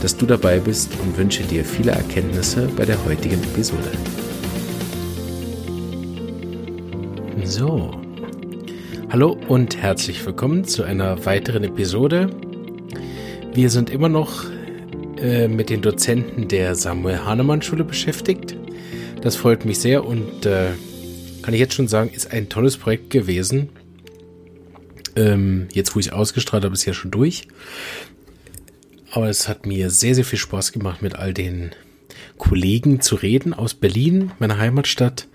dass du dabei bist und wünsche dir viele Erkenntnisse bei der heutigen Episode. So, hallo und herzlich willkommen zu einer weiteren Episode. Wir sind immer noch äh, mit den Dozenten der Samuel Hahnemann Schule beschäftigt. Das freut mich sehr und äh, kann ich jetzt schon sagen, ist ein tolles Projekt gewesen. Ähm, jetzt, wo ich es ausgestrahlt habe, ist ja schon durch. Aber es hat mir sehr, sehr viel Spaß gemacht, mit all den Kollegen zu reden aus Berlin, meiner Heimatstadt.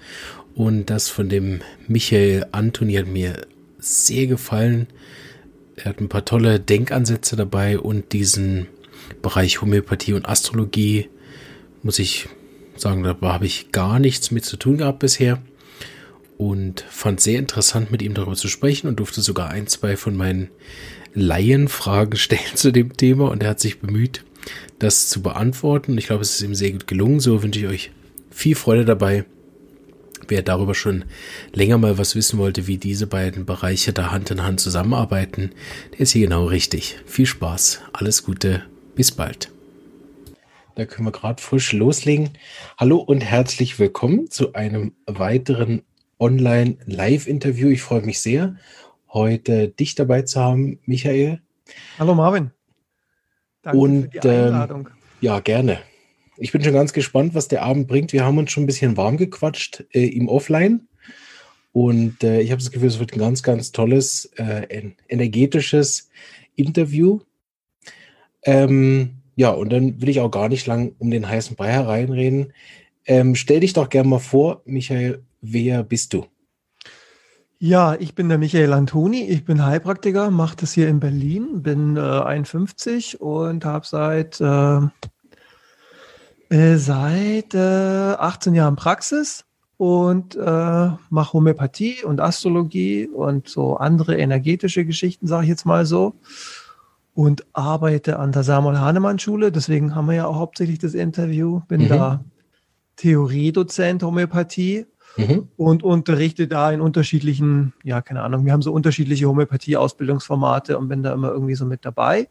Und das von dem Michael Antoni hat mir sehr gefallen. Er hat ein paar tolle Denkansätze dabei und diesen Bereich Homöopathie und Astrologie, muss ich sagen, da habe ich gar nichts mit zu tun gehabt bisher. Und fand sehr interessant, mit ihm darüber zu sprechen und durfte sogar ein, zwei von meinen Laienfragen stellen zu dem Thema und er hat sich bemüht, das zu beantworten. Ich glaube, es ist ihm sehr gut gelungen. So wünsche ich euch viel Freude dabei. Wer darüber schon länger mal was wissen wollte, wie diese beiden Bereiche da Hand in Hand zusammenarbeiten, der ist hier genau richtig. Viel Spaß, alles Gute, bis bald. Da können wir gerade frisch loslegen. Hallo und herzlich willkommen zu einem weiteren Online-Live-Interview. Ich freue mich sehr heute dich dabei zu haben, Michael. Hallo Marvin. Danke Und, für die Einladung. Ähm, ja, gerne. Ich bin schon ganz gespannt, was der Abend bringt. Wir haben uns schon ein bisschen warm gequatscht äh, im Offline. Und äh, ich habe das Gefühl, es wird ein ganz, ganz tolles, äh, energetisches Interview. Ähm, ja, und dann will ich auch gar nicht lang um den heißen Brei hereinreden. Ähm, stell dich doch gerne mal vor, Michael, wer bist du? Ja, ich bin der Michael Antoni, ich bin Heilpraktiker, mache das hier in Berlin, bin äh, 51 und habe seit, äh, äh, seit äh, 18 Jahren Praxis und äh, mache Homöopathie und Astrologie und so andere energetische Geschichten, sage ich jetzt mal so. Und arbeite an der Samuel Hahnemann Schule, deswegen haben wir ja auch hauptsächlich das Interview. Bin mhm. da Theoriedozent Homöopathie mhm. und unterrichte da in unterschiedlichen, ja, keine Ahnung, wir haben so unterschiedliche Homöopathie-Ausbildungsformate und bin da immer irgendwie so mit dabei.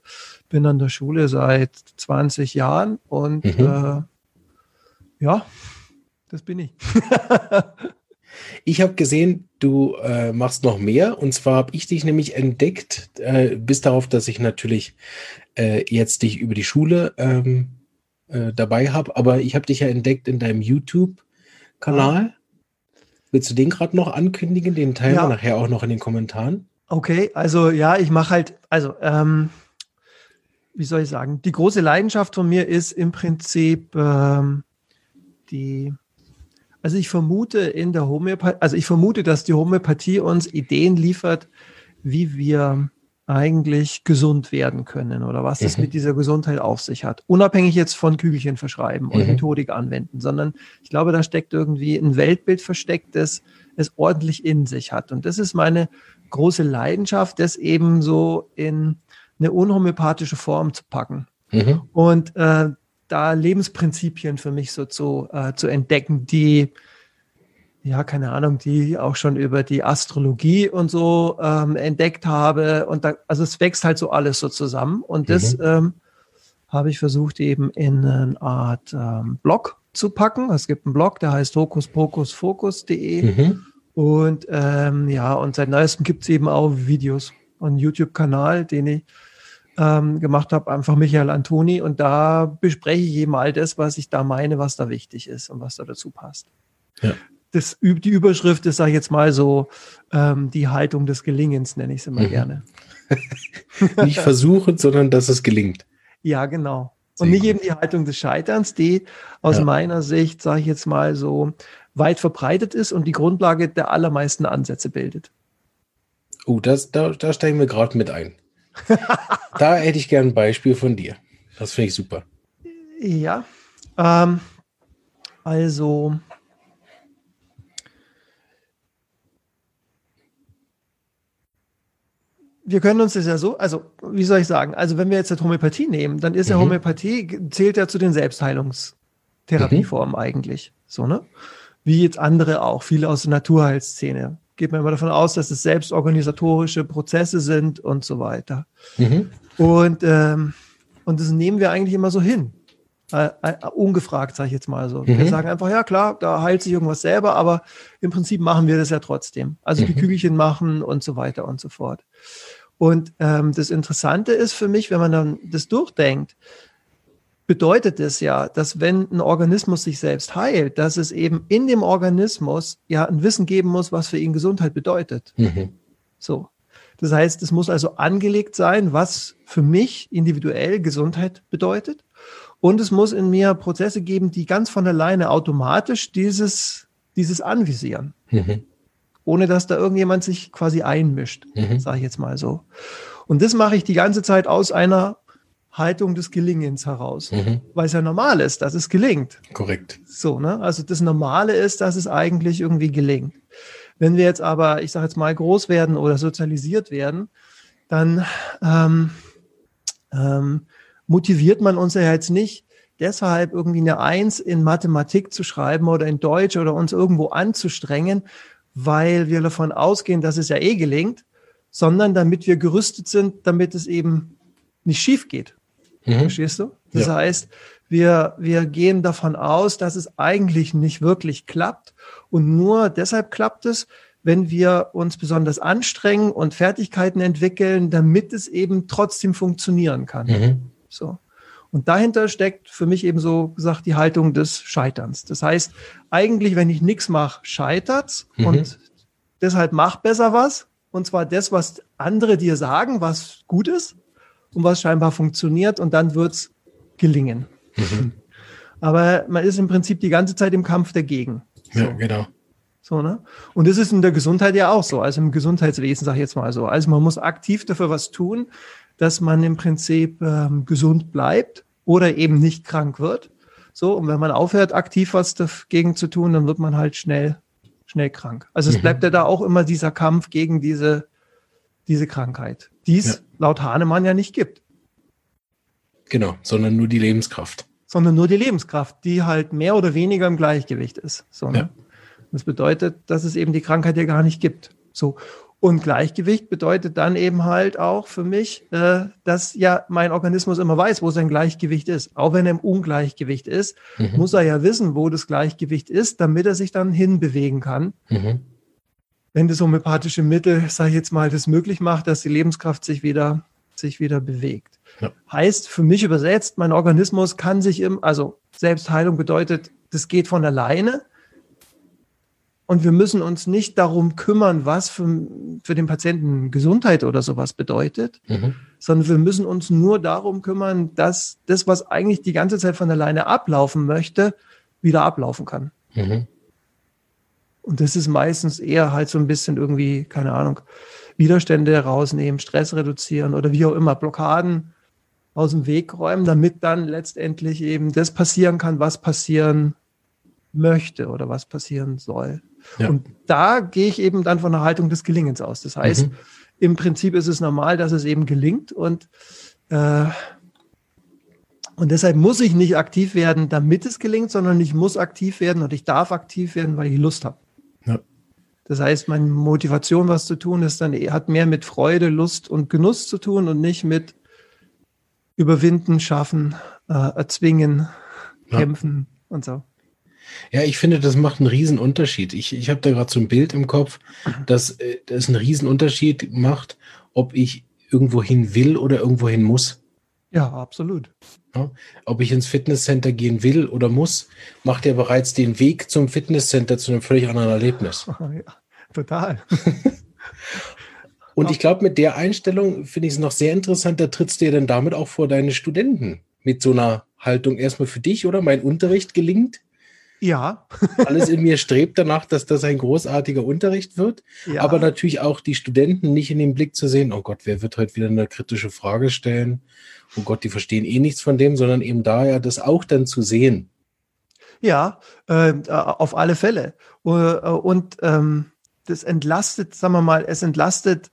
Bin an der Schule seit 20 Jahren und mhm. äh, ja, das bin ich. Ich habe gesehen, du äh, machst noch mehr. Und zwar habe ich dich nämlich entdeckt, äh, bis darauf, dass ich natürlich äh, jetzt dich über die Schule ähm, äh, dabei habe. Aber ich habe dich ja entdeckt in deinem YouTube-Kanal. Willst du den gerade noch ankündigen? Den teilen ja. wir nachher auch noch in den Kommentaren. Okay, also ja, ich mache halt, also ähm, wie soll ich sagen, die große Leidenschaft von mir ist im Prinzip ähm, die, also ich vermute in der Homöopathie, also ich vermute, dass die Homöopathie uns Ideen liefert, wie wir eigentlich gesund werden können oder was mhm. mit dieser Gesundheit auf sich hat. Unabhängig jetzt von Kügelchen verschreiben und mhm. Methodik anwenden, sondern ich glaube, da steckt irgendwie ein Weltbild versteckt, das es ordentlich in sich hat. Und das ist meine große Leidenschaft, das eben so in eine unhomöopathische Form zu packen. Mhm. Und äh, da Lebensprinzipien für mich so zu, äh, zu entdecken, die ja, keine Ahnung, die auch schon über die Astrologie und so ähm, entdeckt habe. Und da, also es wächst halt so alles so zusammen. Und das mhm. ähm, habe ich versucht eben in eine Art ähm, Blog zu packen. Es gibt einen Blog, der heißt hokuspokusfokus.de. Mhm. Und ähm, ja, und seit neuestem gibt es eben auch Videos und YouTube-Kanal, den ich ähm, gemacht habe, einfach Michael Antoni. Und da bespreche ich eben all das, was ich da meine, was da wichtig ist und was da dazu passt. Ja das, die Überschrift ist, sage ich jetzt mal so, ähm, die Haltung des Gelingens, nenne ich es immer mhm. gerne. nicht versuchen, sondern dass es gelingt. Ja, genau. Sehr Und nicht gut. eben die Haltung des Scheiterns, die aus ja. meiner Sicht, sage ich jetzt mal so, weit verbreitet ist und die Grundlage der allermeisten Ansätze bildet. Oh, das, da, da steigen wir gerade mit ein. da hätte ich gern ein Beispiel von dir. Das finde ich super. Ja. Ähm, Also, wir können uns das ja so, also wie soll ich sagen, also wenn wir jetzt Homöopathie nehmen, dann ist ja Mhm. Homöopathie, zählt ja zu den Selbstheilungstherapieformen Mhm. eigentlich. So, ne? Wie jetzt andere auch, viele aus der Naturheilszene. Geht man immer davon aus, dass es selbstorganisatorische Prozesse sind und so weiter. Mhm. Und, ähm, und das nehmen wir eigentlich immer so hin. Äh, äh, ungefragt, sage ich jetzt mal so. Wir Mhm. sagen einfach, ja klar, da heilt sich irgendwas selber, aber im Prinzip machen wir das ja trotzdem. Also die Mhm. Kügelchen machen und so weiter und so fort. Und ähm, das Interessante ist für mich, wenn man dann das durchdenkt, bedeutet es ja, dass wenn ein Organismus sich selbst heilt, dass es eben in dem Organismus ja ein Wissen geben muss, was für ihn Gesundheit bedeutet. Mhm. So. Das heißt, es muss also angelegt sein, was für mich individuell Gesundheit bedeutet. Und es muss in mir Prozesse geben, die ganz von alleine automatisch dieses, dieses anvisieren, Mhm. Ohne dass da irgendjemand sich quasi einmischt, Mhm. sage ich jetzt mal so. Und das mache ich die ganze Zeit aus einer Haltung des Gelingens heraus, Mhm. weil es ja normal ist, dass es gelingt. Korrekt. So, ne? Also das Normale ist, dass es eigentlich irgendwie gelingt. Wenn wir jetzt aber, ich sage jetzt mal, groß werden oder sozialisiert werden, dann ähm, ähm, motiviert man uns ja jetzt nicht, deshalb irgendwie eine Eins in Mathematik zu schreiben oder in Deutsch oder uns irgendwo anzustrengen, weil wir davon ausgehen, dass es ja eh gelingt, sondern damit wir gerüstet sind, damit es eben nicht schief geht. Mhm. Verstehst du? Das Ja. heißt, wir, wir gehen davon aus, dass es eigentlich nicht wirklich klappt. Und nur deshalb klappt es, wenn wir uns besonders anstrengen und Fertigkeiten entwickeln, damit es eben trotzdem funktionieren kann. Mhm. So. Und dahinter steckt für mich eben so gesagt die Haltung des Scheiterns. Das heißt, eigentlich, wenn ich nichts mache, scheitert's Mhm. und deshalb mach besser was. Und zwar das, was andere dir sagen, was gut ist und was scheinbar funktioniert und dann wird's gelingen. Mhm. Aber man ist im Prinzip die ganze Zeit im Kampf dagegen. Ja, genau. So, ne? Und das ist in der Gesundheit ja auch so, also im Gesundheitswesen, sage ich jetzt mal so. Also man muss aktiv dafür was tun, dass man im Prinzip ähm, gesund bleibt oder eben nicht krank wird. So, und wenn man aufhört, aktiv was dagegen zu tun, dann wird man halt schnell, schnell krank. Also es Mhm. bleibt ja da auch immer dieser Kampf gegen diese, diese Krankheit, die es Ja. laut Hahnemann ja nicht gibt, Genau, sondern nur die Lebenskraft. sondern nur die Lebenskraft, die halt mehr oder weniger im Gleichgewicht ist. So, ne? Ja. Das bedeutet, dass es eben die Krankheit ja gar nicht gibt. So. Und Gleichgewicht bedeutet dann eben halt auch für mich, äh, dass ja mein Organismus immer weiß, wo sein Gleichgewicht ist. Auch wenn er im Ungleichgewicht ist, Mhm. muss er ja wissen, wo das Gleichgewicht ist, damit er sich dann hinbewegen kann. Mhm. Wenn das homöopathische Mittel, sage ich jetzt mal, das möglich macht, dass die Lebenskraft sich wieder, sich wieder bewegt. Ja. Heißt für mich übersetzt, mein Organismus kann sich im, also Selbstheilung bedeutet, das geht von alleine. Und wir müssen uns nicht darum kümmern, was für, für den Patienten Gesundheit oder sowas bedeutet, Mhm. sondern wir müssen uns nur darum kümmern, dass das, was eigentlich die ganze Zeit von alleine ablaufen möchte, wieder ablaufen kann. Mhm. Und das ist meistens eher halt so ein bisschen irgendwie, keine Ahnung, Widerstände herausnehmen, Stress reduzieren oder wie auch immer, Blockaden aus dem Weg räumen, damit dann letztendlich eben das passieren kann, was passieren möchte oder was passieren soll. Ja. Und da gehe ich eben dann von der Haltung des Gelingens aus. Das heißt, Mhm. im Prinzip ist es normal, dass es eben gelingt und äh, und deshalb muss ich nicht aktiv werden, damit es gelingt, sondern ich muss aktiv werden und ich darf aktiv werden, weil ich Lust habe. Ja. Das heißt, meine Motivation, was zu tun, ist dann hat mehr mit Freude, Lust und Genuss zu tun und nicht mit überwinden, schaffen, äh, erzwingen, Ja. kämpfen und so. Ja, ich finde, das macht einen riesen Unterschied. Ich, ich habe da gerade so ein Bild im Kopf, dass äh, das einen riesen Unterschied macht, ob ich irgendwo hin will oder irgendwo hin muss. Ja, absolut. Ob ich ins Fitnesscenter gehen will oder muss, macht ja bereits den Weg zum Fitnesscenter zu einem völlig anderen Erlebnis. Ja, total. Und ich glaube, mit der Einstellung finde ich es noch sehr interessant, da trittst du ja dann damit auch vor deine Studenten mit so einer Haltung erstmal für dich, oder? Mein Unterricht gelingt. Ja. Alles in mir strebt danach, dass das ein großartiger Unterricht wird. ja. Aber natürlich auch die Studenten nicht in den Blick zu sehen, oh Gott, wer wird heute wieder eine kritische Frage stellen? Oh Gott, die verstehen eh nichts von dem, sondern eben daher das auch dann zu sehen. Ja, äh, auf alle Fälle. Äh, und ähm, das entlastet, sagen wir mal, es entlastet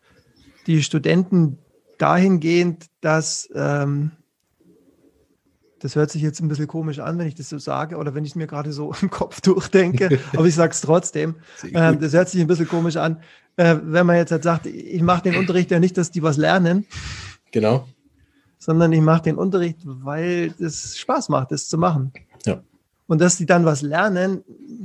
die Studenten dahingehend, dass ähm, das hört sich jetzt ein bisschen komisch an, wenn ich das so sage oder wenn ich es mir gerade so im Kopf durchdenke, aber ich sage es trotzdem. Ähm, das hört sich ein bisschen komisch an, äh, wenn man jetzt halt sagt, ich mache den Unterricht ja nicht, dass die was lernen. Genau. Sondern ich mache den Unterricht, weil es Spaß macht, das zu machen. Ja. Und dass die dann was lernen,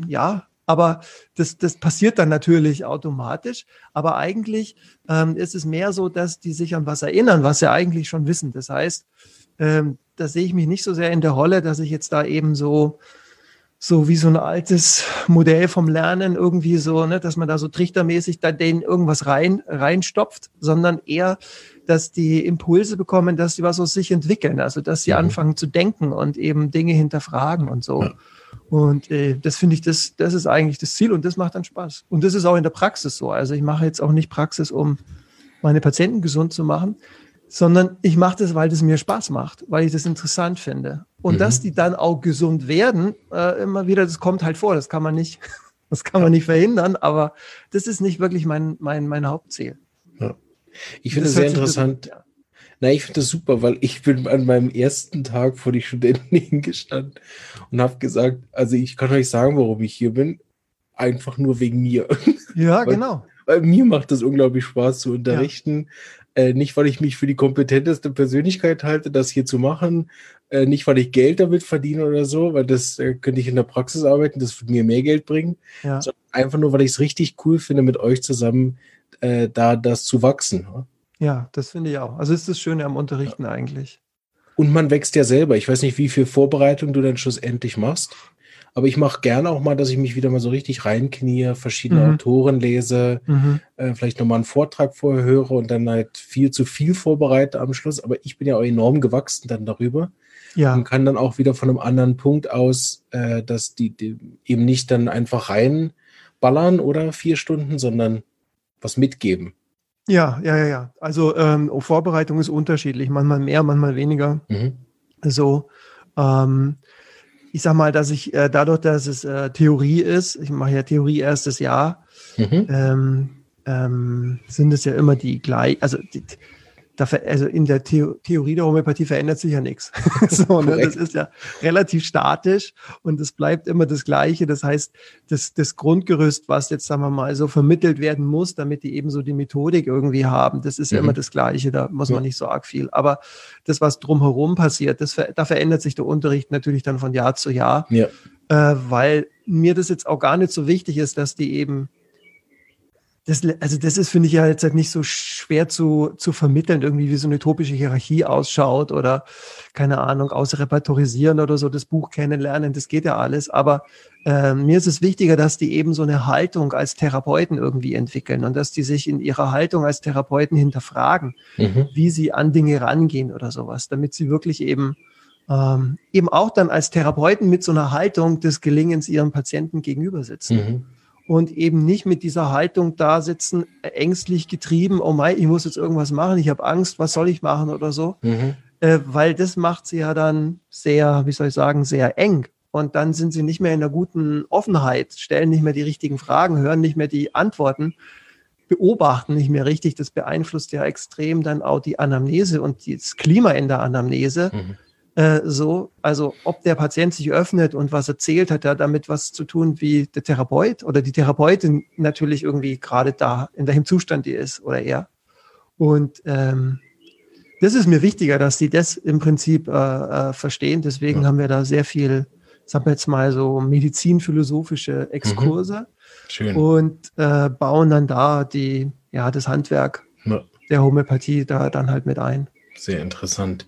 ja, aber das, das passiert dann natürlich automatisch. Aber eigentlich ähm, ist es mehr so, dass die sich an was erinnern, was sie eigentlich schon wissen. Das heißt, ähm, da sehe ich mich nicht so sehr in der Rolle, dass ich jetzt da eben so, so wie so ein altes Modell vom Lernen irgendwie so, ne, dass man da so trichtermäßig da denen irgendwas rein, reinstopft, sondern eher, dass die Impulse bekommen, dass sie was aus sich entwickeln, also dass sie mhm. anfangen zu denken und eben Dinge hinterfragen und so. Ja. Und äh, das finde ich, das, das ist eigentlich das Ziel und das macht dann Spaß. Und das ist auch in der Praxis so. Also ich mache jetzt auch nicht Praxis, um meine Patienten gesund zu machen, sondern ich mache das, weil das mir Spaß macht, weil ich das interessant finde. Und mhm. dass die dann auch gesund werden, äh, immer wieder, das kommt halt vor, das kann man nicht, das kann man nicht verhindern, aber das ist nicht wirklich mein, mein, mein Hauptziel. Ja. Ich finde es sehr interessant. Ja. Na, ich finde das super, weil ich bin an meinem ersten Tag vor die Studenten hingestanden und habe gesagt, also ich kann euch sagen, warum ich hier bin. Einfach nur wegen mir. Ja, weil, genau. Weil mir macht es unglaublich Spaß zu unterrichten. Äh, nicht, weil ich mich für die kompetenteste Persönlichkeit halte, das hier zu machen. Äh, nicht, weil ich Geld damit verdiene oder so, weil das äh, könnte ich in der Praxis arbeiten, das würde mir mehr Geld bringen. Ja. Sondern einfach nur, weil ich es richtig cool finde, mit euch zusammen äh, da das zu wachsen. Ja, das finde ich auch. Also ist das Schöne am Unterrichten ja. eigentlich. Und man wächst ja selber. Ich weiß nicht, wie viel Vorbereitung du dann schlussendlich machst. Aber ich mache gerne auch mal, dass ich mich wieder mal so richtig reinknie, verschiedene mhm. Autoren lese, mhm. äh, vielleicht nochmal einen Vortrag vorher höre und dann halt viel zu viel vorbereite am Schluss. Aber ich bin ja auch enorm gewachsen dann darüber. Ja. Und kann dann auch wieder von einem anderen Punkt aus, äh, dass die, die eben nicht dann einfach reinballern oder vier Stunden, sondern was mitgeben. Ja, ja, ja, ja. Also ähm, Vorbereitung ist unterschiedlich, manchmal mehr, manchmal weniger. Mhm. So, ähm, ich sag mal, dass ich äh, dadurch, dass es äh, Theorie ist, ich mache ja Theorie erstes Jahr, mhm. ähm, ähm, sind es ja immer die gleich, also die, da, also in der The Theorie der Homöopathie verändert sich ja nichts. so, ne? Das ist ja relativ statisch und es bleibt immer das Gleiche. Das heißt, das, das Grundgerüst, was jetzt, sagen wir mal, so vermittelt werden muss, damit die eben so die Methodik irgendwie haben, das ist mhm. ja immer das Gleiche. Da muss man nicht so arg viel. Aber das, was drumherum passiert, das, da verändert sich der Unterricht natürlich dann von Jahr zu Jahr. Ja. Äh, weil mir das jetzt auch gar nicht so wichtig ist, dass die eben das, also das ist, finde ich ja jetzt halt nicht so schwer zu, zu vermitteln, irgendwie wie so eine utopische Hierarchie ausschaut oder keine Ahnung, ausrepertorisieren oder so, das Buch kennenlernen, das geht ja alles. Aber äh, mir ist es wichtiger, dass die eben so eine Haltung als Therapeuten irgendwie entwickeln und dass die sich in ihrer Haltung als Therapeuten hinterfragen, mhm. wie sie an Dinge rangehen oder sowas, damit sie wirklich eben ähm, eben auch dann als Therapeuten mit so einer Haltung des Gelingens ihren Patienten gegenüber sitzen. Mhm und eben nicht mit dieser Haltung da sitzen, ängstlich getrieben, oh mein, ich muss jetzt irgendwas machen, ich habe Angst, was soll ich machen oder so. Mhm. Äh, weil das macht sie ja dann sehr, wie soll ich sagen, sehr eng. Und dann sind sie nicht mehr in der guten Offenheit, stellen nicht mehr die richtigen Fragen, hören nicht mehr die Antworten, beobachten nicht mehr richtig. Das beeinflusst ja extrem dann auch die Anamnese und das Klima in der Anamnese. Mhm äh, so, also ob der Patient sich öffnet und was erzählt, hat er damit was zu tun, wie der Therapeut oder die Therapeutin natürlich irgendwie gerade da, in welchem Zustand die ist oder er. Und ähm, das ist mir wichtiger, dass die das im Prinzip äh, äh, verstehen. Deswegen ja. haben wir da sehr viel, sagen wir jetzt mal so medizinphilosophische Exkurse mhm. Schön. und äh, bauen dann da die, ja, das Handwerk ja. der Homöopathie da dann halt mit ein. Sehr interessant.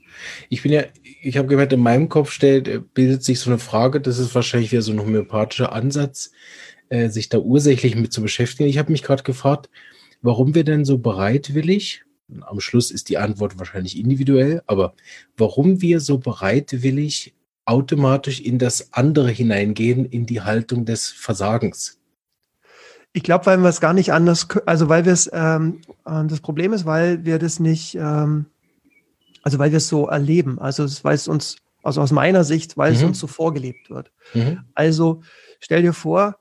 Ich bin ja, ich habe gemerkt, in meinem Kopf stellt, äh, bildet sich so eine Frage, das ist wahrscheinlich wieder so ein homöopathischer Ansatz, äh, sich da ursächlich mit zu beschäftigen. Ich habe mich gerade gefragt, warum wir denn so bereitwillig, am Schluss ist die Antwort wahrscheinlich individuell, aber warum wir so bereitwillig automatisch in das andere hineingehen, in die Haltung des Versagens. Ich glaube, weil wir es gar nicht anders, also weil wir es, ähm, äh, das Problem ist, weil wir das nicht, ähm, also weil wir es so erleben, also weil es uns also aus meiner Sicht, weil es Mhm. uns so vorgelebt wird. Mhm. Also stell dir vor,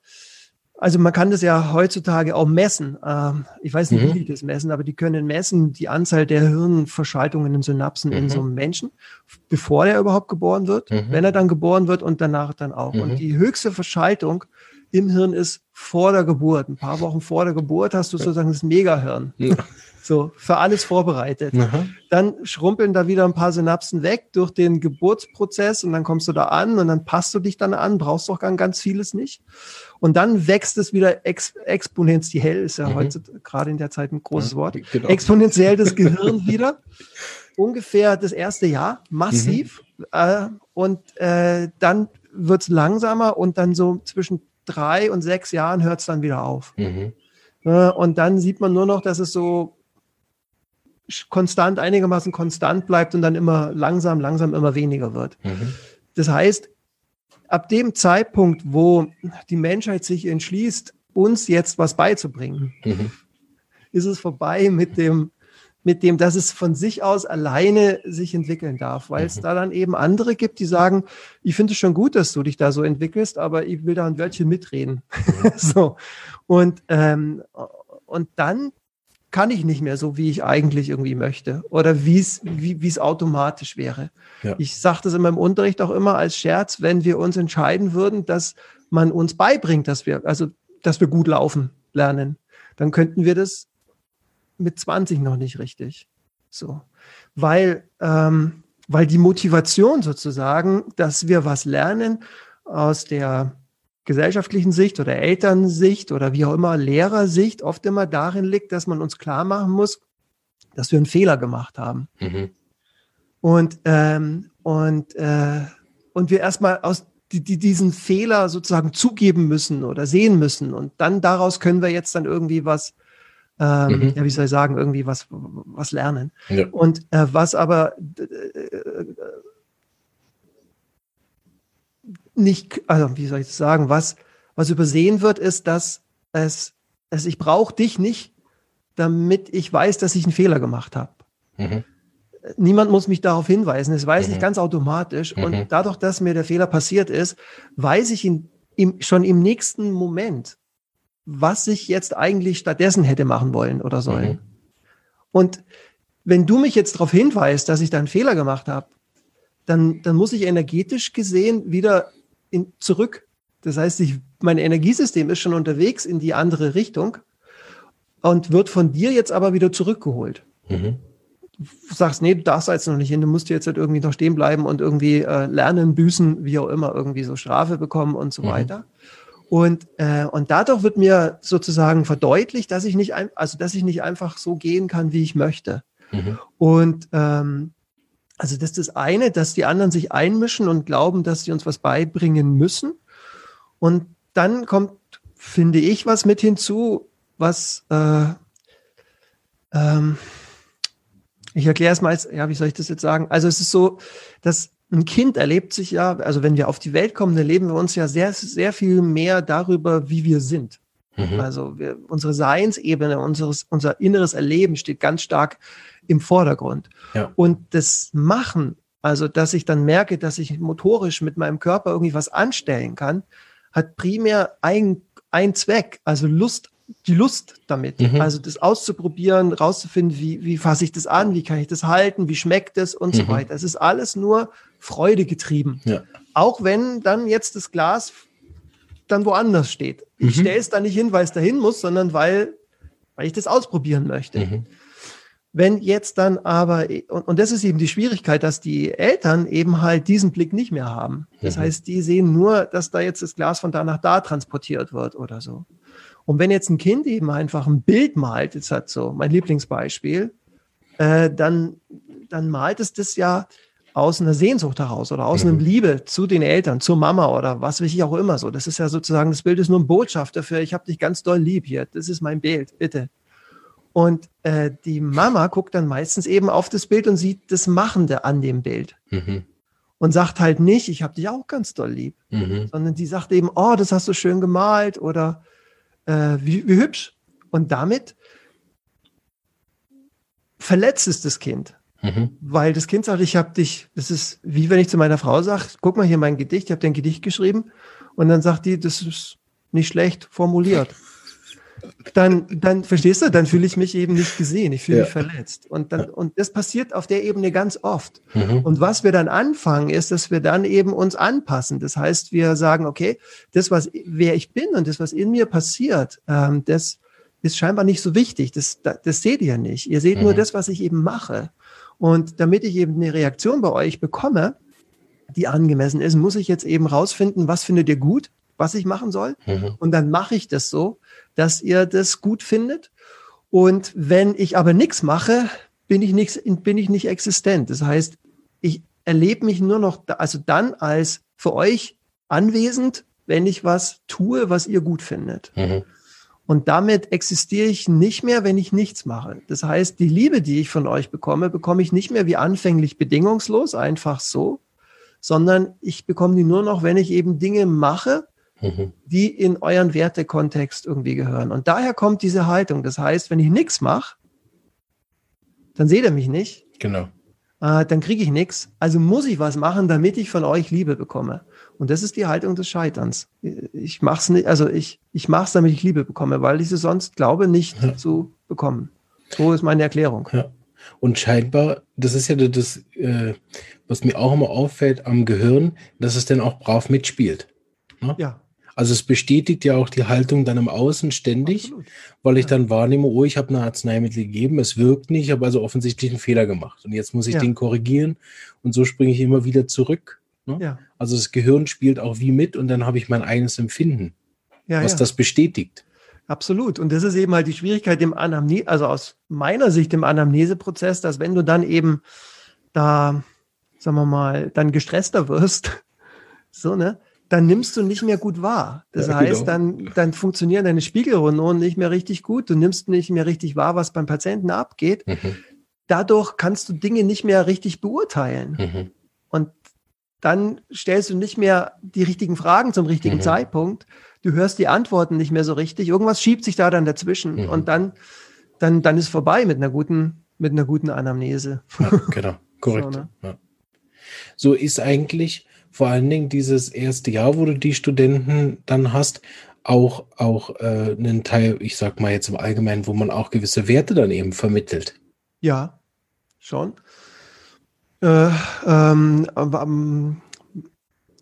also man kann das ja heutzutage auch messen. Ähm, ich weiß nicht, Mhm. wie die das messen, aber die können messen die Anzahl der Hirnverschaltungen in Synapsen in Mhm. so einem Menschen, bevor er überhaupt geboren wird, Mhm. wenn er dann geboren wird und danach dann auch. Mhm. Und die höchste Verschaltung im Hirn ist vor der Geburt. Ein paar Wochen vor der Geburt hast du sozusagen das Megahirn. Ja. So, für alles vorbereitet Aha. dann schrumpeln da wieder ein paar Synapsen weg durch den Geburtsprozess und dann kommst du da an und dann passt du dich dann an, brauchst doch ganz, ganz vieles nicht. Und dann wächst es wieder ex exponentiell, ist ja Mhm. heute gerade in der Zeit ein großes Wort, Genau. exponentiell das Gehirn wieder. Ungefähr das erste Jahr, massiv. Äh, und äh, dann wird es langsamer und dann so zwischen drei und sechs Jahren hört es dann wieder auf. Mhm. Und dann sieht man nur noch, dass es so konstant, einigermaßen konstant bleibt und dann immer langsam, langsam immer weniger wird. Mhm. Das heißt, ab dem Zeitpunkt, wo die Menschheit sich entschließt, uns jetzt was beizubringen, Mhm. ist es vorbei mit dem, mit dem, dass es von sich aus alleine sich entwickeln darf, weil es Mhm. da dann eben andere gibt, die sagen, ich finde es schon gut, dass du dich da so entwickelst, aber ich will da ein Wörtchen mitreden. so. Und, ähm, und dann kann ich nicht mehr so, wie ich eigentlich irgendwie möchte oder wie es wie wie es automatisch wäre. Ja. Ich sage das in meinem Unterricht auch immer als Scherz, wenn wir uns entscheiden würden, dass man uns beibringt, dass wir, also, dass wir gut laufen lernen, dann könnten wir das mit 20 noch nicht richtig. So. Weil, ähm, weil die Motivation sozusagen, dass wir was lernen aus der gesellschaftlichen Sicht oder Elternsicht oder wie auch immer Lehrersicht oft immer darin liegt, dass man uns klar machen muss, dass wir einen Fehler gemacht haben. Mhm. Und, ähm, und, äh, und wir erstmal aus die, die diesen Fehler sozusagen zugeben müssen oder sehen müssen. Und dann daraus können wir jetzt dann irgendwie was, ähm, Mhm. ja, wie soll ich sagen, irgendwie was, was lernen. Ja. Und äh, was aber äh, nicht, also wie soll ich das sagen, was, was übersehen wird, ist, dass es, es ich brauche dich nicht, damit ich weiß, dass ich einen Fehler gemacht habe. Mhm. Niemand muss mich darauf hinweisen. Es weiß Mhm. ich ganz automatisch. Mhm. Und dadurch, dass mir der Fehler passiert ist, weiß ich in, im, schon im nächsten Moment, was ich jetzt eigentlich stattdessen hätte machen wollen oder sollen. Mhm. Und wenn du mich jetzt darauf hinweist, dass ich da einen Fehler gemacht habe, dann, dann muss ich energetisch gesehen wieder in, zurück. Das heißt, ich, mein Energiesystem ist schon unterwegs in die andere Richtung und wird von dir jetzt aber wieder zurückgeholt. Mhm. Du sagst, nee, du darfst da jetzt noch nicht hin, du musst jetzt halt irgendwie noch stehen bleiben und irgendwie äh, lernen, büßen, wie auch immer, irgendwie so Strafe bekommen und so Mhm. weiter. Und, äh, und dadurch wird mir sozusagen verdeutlicht, dass ich nicht, ein, also dass ich nicht einfach so gehen kann, wie ich möchte. Mhm. Und ähm, also das ist das eine, dass die anderen sich einmischen und glauben, dass sie uns was beibringen müssen. Und dann kommt, finde ich, was mit hinzu, was äh, ähm, ich erkläre es mal, als, ja, wie soll ich das jetzt sagen? Also es ist so, dass ein Kind erlebt sich ja, also wenn wir auf die Welt kommen, dann leben wir uns ja sehr, sehr viel mehr darüber, wie wir sind. Mhm. Also wir, unsere Seinsebene, unseres, unser inneres Erleben steht ganz stark im Vordergrund. Ja. Und das Machen, also dass ich dann merke, dass ich motorisch mit meinem Körper irgendwie was anstellen kann, hat primär ein, ein Zweck, also Lust, die Lust damit. Mhm. Also das auszuprobieren, rauszufinden, wie, wie fasse ich das an, wie kann ich das halten, wie schmeckt es und so Mhm. weiter. Es ist alles nur Freude getrieben. Ja. Auch wenn dann jetzt das Glas dann woanders steht. Ich Mhm. stelle es da nicht hin, weil es dahin muss, sondern weil, weil ich das ausprobieren möchte. Mhm. Wenn jetzt dann aber, und, und das ist eben die Schwierigkeit, dass die Eltern eben halt diesen Blick nicht mehr haben. Das Mhm. heißt, die sehen nur, dass da jetzt das Glas von da nach da transportiert wird oder so. Und wenn jetzt ein Kind eben einfach ein Bild malt, jetzt hat so mein Lieblingsbeispiel, äh, dann, dann malt es das ja aus einer Sehnsucht heraus oder aus Mhm. einer Liebe zu den Eltern, zur Mama oder was weiß ich auch immer so. Das ist ja sozusagen, das Bild ist nur ein Botschafter für, ich habe dich ganz doll lieb hier, das ist mein Bild, bitte. Und äh, die Mama guckt dann meistens eben auf das Bild und sieht das Machende an dem Bild Mhm. und sagt halt nicht, ich habe dich auch ganz doll lieb, Mhm. sondern die sagt eben, oh, das hast du schön gemalt oder äh, wie, wie hübsch. Und damit verletzt es das Kind. Mhm. Weil das Kind sagt, ich habe dich, das ist wie wenn ich zu meiner Frau sage, guck mal hier mein Gedicht, ich habe dir ein Gedicht geschrieben und dann sagt die, das ist nicht schlecht formuliert. Dann, dann verstehst du, dann fühle ich mich eben nicht gesehen, ich fühle ja. mich verletzt. Und, dann, und das passiert auf der Ebene ganz oft. Mhm. Und was wir dann anfangen, ist, dass wir dann eben uns anpassen. Das heißt, wir sagen, okay, das, was wer ich bin und das, was in mir passiert, ähm, das ist scheinbar nicht so wichtig. Das, das, das seht ihr nicht. Ihr seht mhm. nur das, was ich eben mache. Und damit ich eben eine Reaktion bei euch bekomme, die angemessen ist, muss ich jetzt eben rausfinden, was findet ihr gut, was ich machen soll. Mhm. Und dann mache ich das so, dass ihr das gut findet. Und wenn ich aber nichts mache, bin ich, nix, bin ich nicht existent. Das heißt, ich erlebe mich nur noch, also dann als für euch anwesend, wenn ich was tue, was ihr gut findet. Mhm. Und damit existiere ich nicht mehr, wenn ich nichts mache. Das heißt, die Liebe, die ich von euch bekomme, bekomme ich nicht mehr wie anfänglich bedingungslos, einfach so, sondern ich bekomme die nur noch, wenn ich eben Dinge mache, mhm. die in euren Wertekontext irgendwie gehören. Und daher kommt diese Haltung. Das heißt, wenn ich nichts mache, dann seht ihr mich nicht. Genau. Äh, dann kriege ich nichts. Also muss ich was machen, damit ich von euch Liebe bekomme. Und das ist die Haltung des Scheiterns. Ich mach's nicht, also ich, ich mach's, damit ich Liebe bekomme, weil ich sie sonst glaube, nicht ja. zu bekommen. So ist meine Erklärung. Ja. Und scheinbar, das ist ja das, äh, was mir auch immer auffällt am Gehirn, dass es dann auch brav mitspielt. Ne? Ja. Also es bestätigt ja auch die Haltung dann im Außen ständig, Absolut. weil ich ja. dann wahrnehme, oh, ich habe ein Arzneimittel gegeben, es wirkt nicht, ich habe also offensichtlich einen Fehler gemacht. Und jetzt muss ich ja. den korrigieren und so springe ich immer wieder zurück Ne? Ja. Also das Gehirn spielt auch wie mit und dann habe ich mein eigenes Empfinden, ja, was ja. das bestätigt. Absolut. Und das ist eben halt die Schwierigkeit im Anamnese, also aus meiner Sicht im Anamneseprozess, dass wenn du dann eben da, sagen wir mal, dann gestresster wirst, so, ne, dann nimmst du nicht mehr gut wahr. Das ja, heißt, genau. dann, dann funktionieren deine Spiegelrundonen nicht mehr richtig gut. Du nimmst nicht mehr richtig wahr, was beim Patienten abgeht. Mhm. Dadurch kannst du Dinge nicht mehr richtig beurteilen. Mhm. Und dann stellst du nicht mehr die richtigen Fragen zum richtigen mhm. Zeitpunkt. Du hörst die Antworten nicht mehr so richtig. Irgendwas schiebt sich da dann dazwischen mhm. und dann, dann, dann ist vorbei mit einer guten, mit einer guten Anamnese. Ja, genau, korrekt. so, ne? ja. so ist eigentlich vor allen Dingen dieses erste Jahr, wo du die Studenten dann hast, auch, auch äh, einen Teil, ich sag mal jetzt im Allgemeinen, wo man auch gewisse Werte dann eben vermittelt. Ja, schon. Äh, ähm, ähm,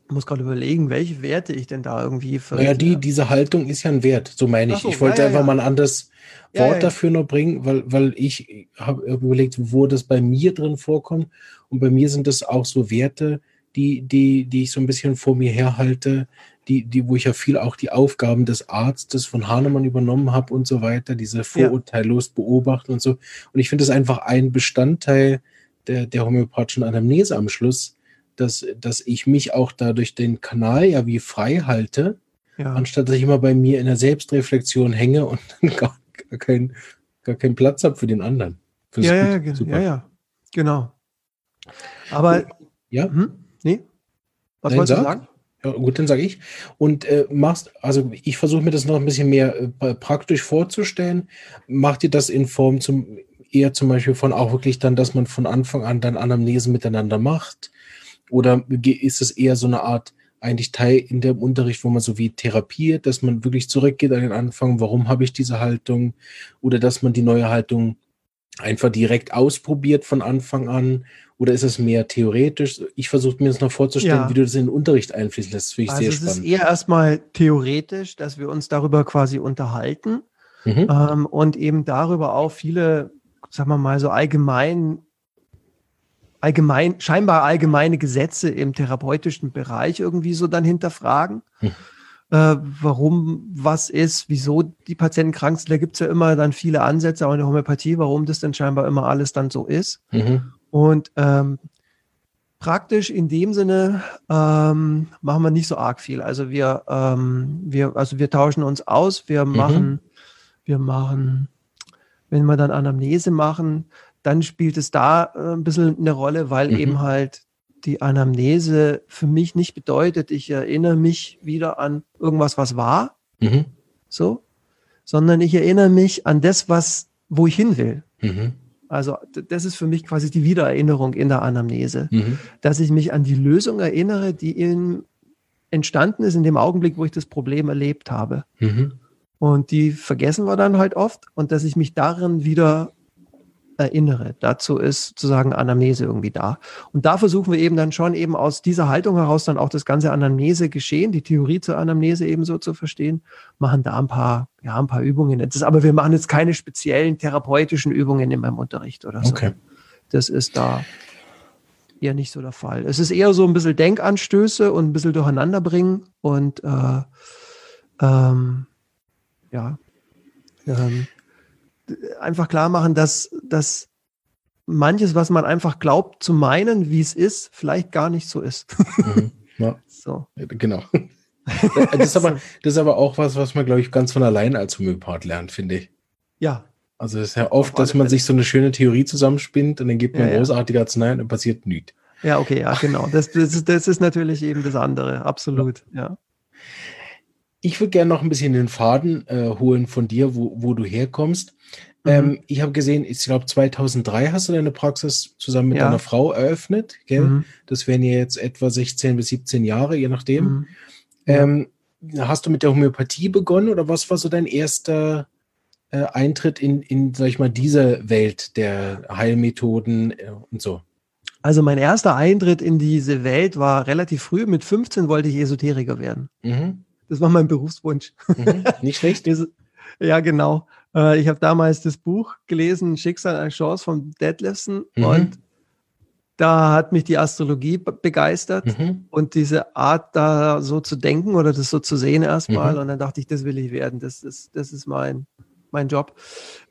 muss gerade überlegen, welche Werte ich denn da irgendwie für. Naja, die, diese Haltung ist ja ein Wert, so meine ich. So, ich wollte ja, einfach ja. mal ein anderes Wort ja, dafür noch bringen, weil, weil ich habe überlegt, wo das bei mir drin vorkommt. Und bei mir sind das auch so Werte, die, die, die ich so ein bisschen vor mir herhalte, die, die, wo ich ja viel auch die Aufgaben des Arztes von Hahnemann übernommen habe und so weiter, diese vorurteillos beobachten und so. Und ich finde das einfach ein Bestandteil der, der homöopathischen Anamnese am Schluss, dass, dass ich mich auch dadurch den Kanal ja wie frei halte, ja. anstatt dass ich immer bei mir in der Selbstreflexion hänge und gar, gar, kein, gar keinen Platz habe für den anderen. Ja, ja, ja, ja, genau. Aber, ja, hm? nee, was Nein, wolltest sag. du sagen? Ja, gut, dann sage ich. Und äh, machst, also ich versuche mir das noch ein bisschen mehr äh, praktisch vorzustellen. Mach dir das in Form zum eher zum Beispiel von auch wirklich dann, dass man von Anfang an dann Anamnesen miteinander macht? Oder ist es eher so eine Art eigentlich Teil in dem Unterricht, wo man so wie therapiert, dass man wirklich zurückgeht an den Anfang, warum habe ich diese Haltung? Oder dass man die neue Haltung einfach direkt ausprobiert von Anfang an? Oder ist es mehr theoretisch? Ich versuche mir das noch vorzustellen, ja. wie du das in den Unterricht einfließen lässt. Das finde ich also sehr es spannend. Es ist eher erstmal theoretisch, dass wir uns darüber quasi unterhalten mhm. ähm, und eben darüber auch viele sagen wir mal, so allgemein, allgemein, scheinbar allgemeine Gesetze im therapeutischen Bereich irgendwie so dann hinterfragen. Hm. Äh, warum was ist, wieso die Patienten krank sind. Da gibt es ja immer dann viele Ansätze auch in der Homöopathie, warum das denn scheinbar immer alles dann so ist. Mhm. Und ähm, praktisch in dem Sinne ähm, machen wir nicht so arg viel. Also wir, ähm, wir, also wir tauschen uns aus, wir mhm. machen, wir machen wenn wir dann Anamnese machen, dann spielt es da äh, ein bisschen eine Rolle, weil mhm. eben halt die Anamnese für mich nicht bedeutet, ich erinnere mich wieder an irgendwas, was war, mhm. so, sondern ich erinnere mich an das, was, wo ich hin will. Mhm. Also das ist für mich quasi die Wiedererinnerung in der Anamnese, mhm. dass ich mich an die Lösung erinnere, die in, entstanden ist in dem Augenblick, wo ich das Problem erlebt habe. Und die vergessen wir dann halt oft und dass ich mich darin wieder erinnere. Dazu ist sozusagen Anamnese irgendwie da. Und da versuchen wir eben dann schon eben aus dieser Haltung heraus dann auch das ganze Anamnese-Geschehen, die Theorie zur Anamnese ebenso zu verstehen, machen da ein paar, ja, ein paar Übungen. Das ist, aber wir machen jetzt keine speziellen therapeutischen Übungen in meinem Unterricht oder so. Okay. Das ist da eher nicht so der Fall. Es ist eher so ein bisschen Denkanstöße und ein bisschen durcheinander bringen und äh, ähm, ja, ähm, einfach klar machen, dass, dass manches, was man einfach glaubt zu meinen, wie es ist, vielleicht gar nicht so ist. Mhm. Ja. So. Genau. Das ist, aber, das ist aber auch was, was man, glaube ich, ganz von allein als Homöopath lernt, finde ich. Ja. Also es ist ja oft, dass man sich so eine schöne Theorie zusammenspinnt und dann gibt man ja, großartige Arznei und dann passiert nichts. Ja, okay, ja, genau. Das, das, ist, das ist natürlich eben das andere, absolut, ja. Ich würde gerne noch ein bisschen den Faden äh, holen von dir, wo, wo du herkommst. Mhm. Ähm, ich habe gesehen, ich glaube 2003 hast du deine Praxis zusammen mit ja. deiner Frau eröffnet. Mhm. Das wären ja jetzt etwa 16 bis 17 Jahre, je nachdem. Mhm. Ähm, hast du mit der Homöopathie begonnen oder was war so dein erster äh, Eintritt in, in, sag ich mal, diese Welt der Heilmethoden äh, und so? Also mein erster Eintritt in diese Welt war relativ früh. Mit 15 wollte ich Esoteriker werden. Mhm. Das war mein Berufswunsch. Mhm, nicht schlecht. ja, genau. Äh, ich habe damals das Buch gelesen, Schicksal eine Chance von Detlefsen mhm. und da hat mich die Astrologie begeistert mhm. und diese Art da so zu denken oder das so zu sehen erstmal mhm. und dann dachte ich, das will ich werden, das ist, das ist mein, mein Job.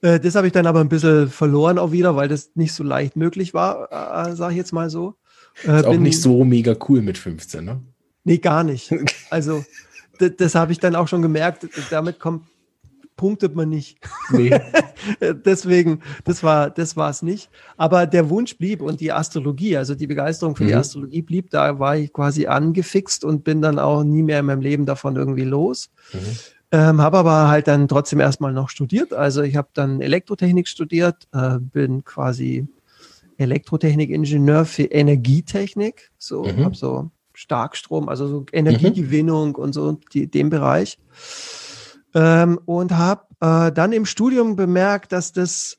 Äh, das habe ich dann aber ein bisschen verloren auch wieder, weil das nicht so leicht möglich war, äh, sage ich jetzt mal so. Äh, ist auch nicht so mega cool mit 15, ne? Nee, gar nicht. Also das, das habe ich dann auch schon gemerkt. Damit kommt, punktet man nicht. Nee. Deswegen, das war, das war es nicht. Aber der Wunsch blieb und die Astrologie, also die Begeisterung für mhm. die Astrologie blieb, da war ich quasi angefixt und bin dann auch nie mehr in meinem Leben davon irgendwie los. Mhm. Ähm, habe aber halt dann trotzdem erstmal noch studiert. Also ich habe dann Elektrotechnik studiert, äh, bin quasi Elektrotechnik-Ingenieur für Energietechnik. So, mhm. habe so Starkstrom, also so Energiegewinnung mhm. und so die, dem Bereich. Ähm, und habe äh, dann im Studium bemerkt, dass das,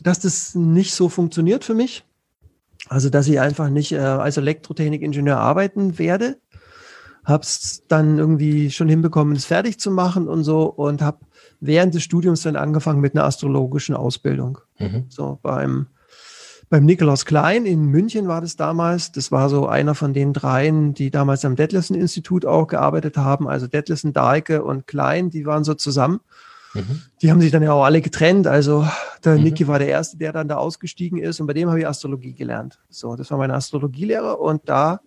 dass das nicht so funktioniert für mich. Also, dass ich einfach nicht äh, als Elektrotechnikingenieur arbeiten werde. Habe es dann irgendwie schon hinbekommen, es fertig zu machen und so und habe während des Studiums dann angefangen mit einer astrologischen Ausbildung. Mhm. So beim beim Nikolaus Klein in München war das damals. Das war so einer von den dreien, die damals am Detlefsen-Institut auch gearbeitet haben. Also Detlefsen, Dahlke und Klein, die waren so zusammen. Mhm. Die haben sich dann ja auch alle getrennt. Also der mhm. Niki war der Erste, der dann da ausgestiegen ist. Und bei dem habe ich Astrologie gelernt. So, das war mein Astrologielehrer. Und da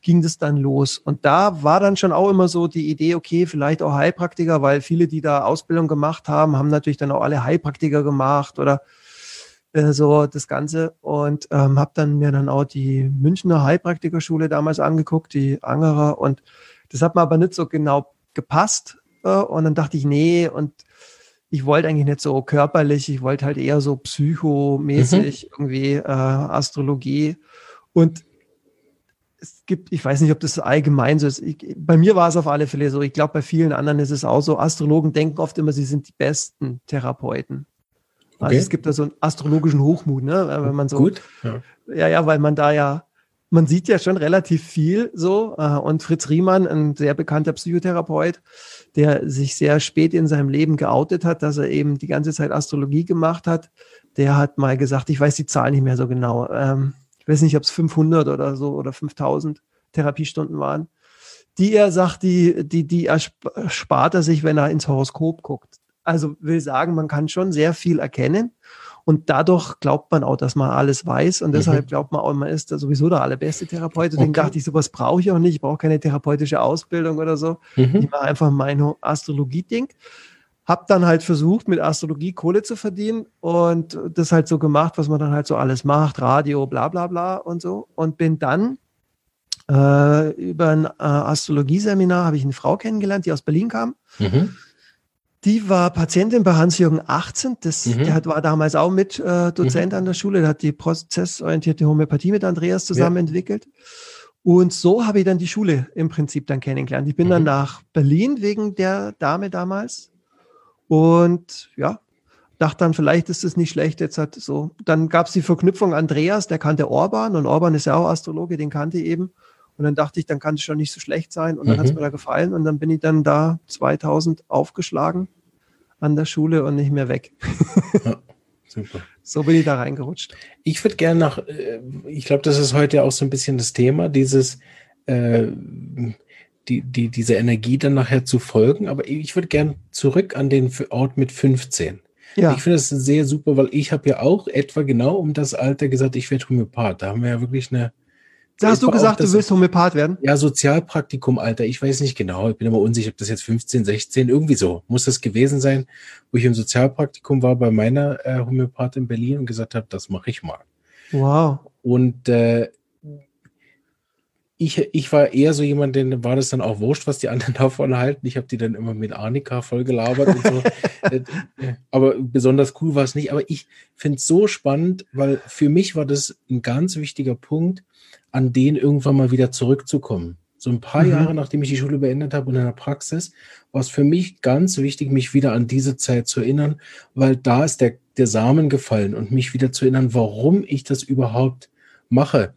ging das dann los. Und da war dann schon auch immer so die Idee, okay, vielleicht auch Heilpraktiker, weil viele, die da Ausbildung gemacht haben, haben natürlich dann auch alle Heilpraktiker gemacht oder äh, so das Ganze und ähm, habe dann mir dann auch die Münchner Heilpraktikerschule damals angeguckt, die Angerer und das hat mir aber nicht so genau gepasst äh, und dann dachte ich, nee und ich wollte eigentlich nicht so körperlich, ich wollte halt eher so psychomäßig mhm. irgendwie äh, Astrologie und es gibt, ich weiß nicht, ob das allgemein so ist. Ich, bei mir war es auf alle Fälle so. Ich glaube, bei vielen anderen ist es auch so. Astrologen denken oft immer, sie sind die besten Therapeuten. Also es gibt da so einen astrologischen Hochmut, ne? Wenn man so. Gut. Ja. ja, ja, weil man da ja, man sieht ja schon relativ viel so. Äh, und Fritz Riemann, ein sehr bekannter Psychotherapeut, der sich sehr spät in seinem Leben geoutet hat, dass er eben die ganze Zeit Astrologie gemacht hat, der hat mal gesagt, ich weiß die Zahl nicht mehr so genau. Ähm, ich weiß nicht, ob es 500 oder so oder 5000 Therapiestunden waren, die er sagt, die, die, die erspart er sich, wenn er ins Horoskop guckt. Also will sagen, man kann schon sehr viel erkennen. Und dadurch glaubt man auch, dass man alles weiß. Und mhm. deshalb glaubt man auch, man ist da sowieso der allerbeste Therapeut. Deswegen okay. dachte ich, sowas brauche ich auch nicht. Ich brauche keine therapeutische Ausbildung oder so. Mhm. Ich mache einfach mein Astrologie-Ding. Hab dann halt versucht, mit Astrologie Kohle zu verdienen und das halt so gemacht, was man dann halt so alles macht, Radio, bla bla bla und so. Und bin dann äh, über ein äh, Astrologie-Seminar habe ich eine Frau kennengelernt, die aus Berlin kam. Mhm. Die war Patientin bei Hans-Jürgen 18. Das, mhm. Der hat, war damals auch mit äh, Dozent mhm. an der Schule. Der hat die prozessorientierte Homöopathie mit Andreas zusammen ja. entwickelt. Und so habe ich dann die Schule im Prinzip dann kennengelernt. Ich bin mhm. dann nach Berlin wegen der Dame damals. Und ja, dachte dann, vielleicht ist es nicht schlecht. Jetzt hat so, dann gab es die Verknüpfung Andreas, der kannte Orban und Orban ist ja auch Astrologe, den kannte ich eben. Und dann dachte ich, dann kann es schon nicht so schlecht sein. Und dann mhm. hat es mir da gefallen. Und dann bin ich dann da 2000 aufgeschlagen an der Schule und nicht mehr weg. Ja, super. So bin ich da reingerutscht. Ich würde gerne nach, äh, ich glaube, das ist heute auch so ein bisschen das Thema, dieses, äh, die, die, diese Energie dann nachher zu folgen. Aber ich würde gerne zurück an den Ort mit 15. Ja. Ich finde das sehr super, weil ich habe ja auch etwa genau um das Alter gesagt, ich werde Homöopath. Da haben wir ja wirklich eine. Da hast du gesagt, das, du willst Homöopath werden? Ja, Sozialpraktikum, Alter. Ich weiß nicht genau. Ich bin immer unsicher, ob das jetzt 15, 16, irgendwie so muss das gewesen sein, wo ich im Sozialpraktikum war bei meiner äh, Homöopath in Berlin und gesagt habe, das mache ich mal. Wow. Und äh, ich, ich war eher so jemand, den war das dann auch wurscht, was die anderen davon halten. Ich habe die dann immer mit Arnika voll gelabert und so. Äh, aber besonders cool war es nicht. Aber ich finde es so spannend, weil für mich war das ein ganz wichtiger Punkt, an den irgendwann mal wieder zurückzukommen. So ein paar mhm. Jahre, nachdem ich die Schule beendet habe und in der Praxis, war es für mich ganz wichtig, mich wieder an diese Zeit zu erinnern, weil da ist der, der Samen gefallen und mich wieder zu erinnern, warum ich das überhaupt mache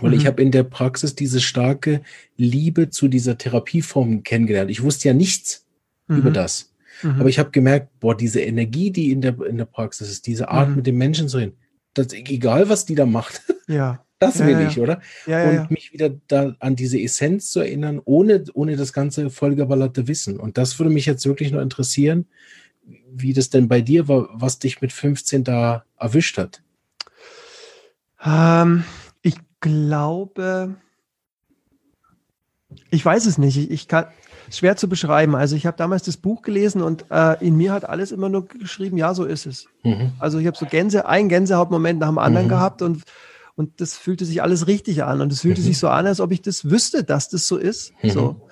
weil mhm. ich habe in der Praxis diese starke Liebe zu dieser Therapieform kennengelernt. Ich wusste ja nichts mhm. über das. Mhm. Aber ich habe gemerkt, boah, diese Energie, die in der, in der Praxis ist, diese Art mhm. mit den Menschen zu reden, das, egal was die da macht, ja. das will ja, ich, oder? Ja, und mich wieder da an diese Essenz zu erinnern, ohne, ohne das ganze vollgeballerte Wissen. Und das würde mich jetzt wirklich nur interessieren, wie das denn bei dir war, was dich mit 15 da erwischt hat. Ähm, glaube, ich weiß es nicht. Ich, ich kann schwer zu beschreiben. Also ich habe damals das Buch gelesen und äh, in mir hat alles immer nur geschrieben, ja, so ist es. Mhm. Also ich habe so Gänse, ein Gänsehautmoment nach dem anderen mhm. gehabt und und das fühlte sich alles richtig an und es fühlte mhm. sich so an, als ob ich das wüsste, dass das so ist. Mhm. So.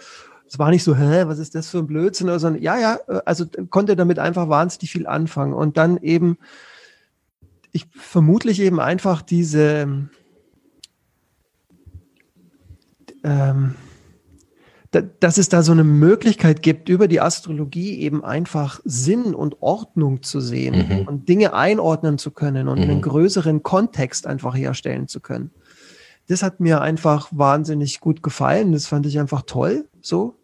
Es war nicht so, hä, was ist das für ein Blödsinn, sondern ja, ja, äh, also konnte damit einfach wahnsinnig viel anfangen und dann eben ich vermutlich eben einfach diese ähm, dass es da so eine Möglichkeit gibt, über die Astrologie eben einfach Sinn und Ordnung zu sehen mhm. und Dinge einordnen zu können und mhm. einen größeren Kontext einfach herstellen zu können. Das hat mir einfach wahnsinnig gut gefallen. Das fand ich einfach toll. So.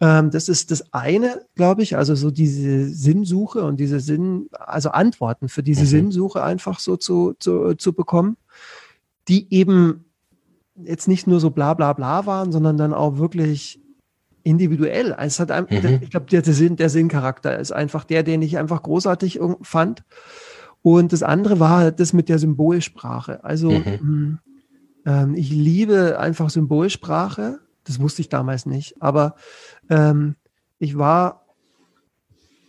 Ähm, das ist das eine, glaube ich, also so diese Sinnsuche und diese Sinn, also Antworten für diese mhm. Sinnsuche einfach so zu, zu, zu bekommen, die eben jetzt nicht nur so bla bla bla waren, sondern dann auch wirklich individuell. Also es hat ein, mhm. ich glaube, der, der, Sinn, der Sinncharakter ist einfach der, den ich einfach großartig fand. Und das andere war das mit der Symbolsprache. Also mhm. ähm, ich liebe einfach Symbolsprache. Das wusste ich damals nicht. Aber ähm, ich war,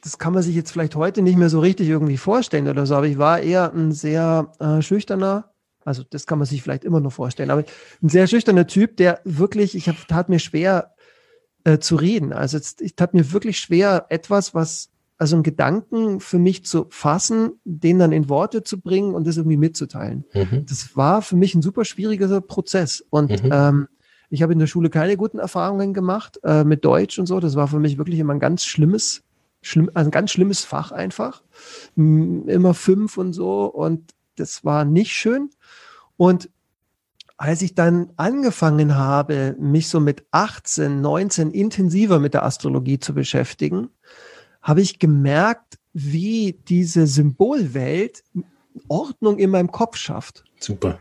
das kann man sich jetzt vielleicht heute nicht mehr so richtig irgendwie vorstellen oder so, aber ich war eher ein sehr äh, schüchterner also das kann man sich vielleicht immer noch vorstellen. Aber ein sehr schüchterner Typ, der wirklich, ich hab, tat mir schwer äh, zu reden. Also jetzt, ich tat mir wirklich schwer, etwas, was, also einen Gedanken für mich zu fassen, den dann in Worte zu bringen und das irgendwie mitzuteilen. Mhm. Das war für mich ein super schwieriger Prozess. Und mhm. ähm, ich habe in der Schule keine guten Erfahrungen gemacht äh, mit Deutsch und so. Das war für mich wirklich immer ein ganz schlimmes, schlimm, also ein ganz schlimmes Fach einfach. Immer fünf und so. Und das war nicht schön. Und als ich dann angefangen habe, mich so mit 18, 19 intensiver mit der Astrologie zu beschäftigen, habe ich gemerkt, wie diese Symbolwelt Ordnung in meinem Kopf schafft. Super.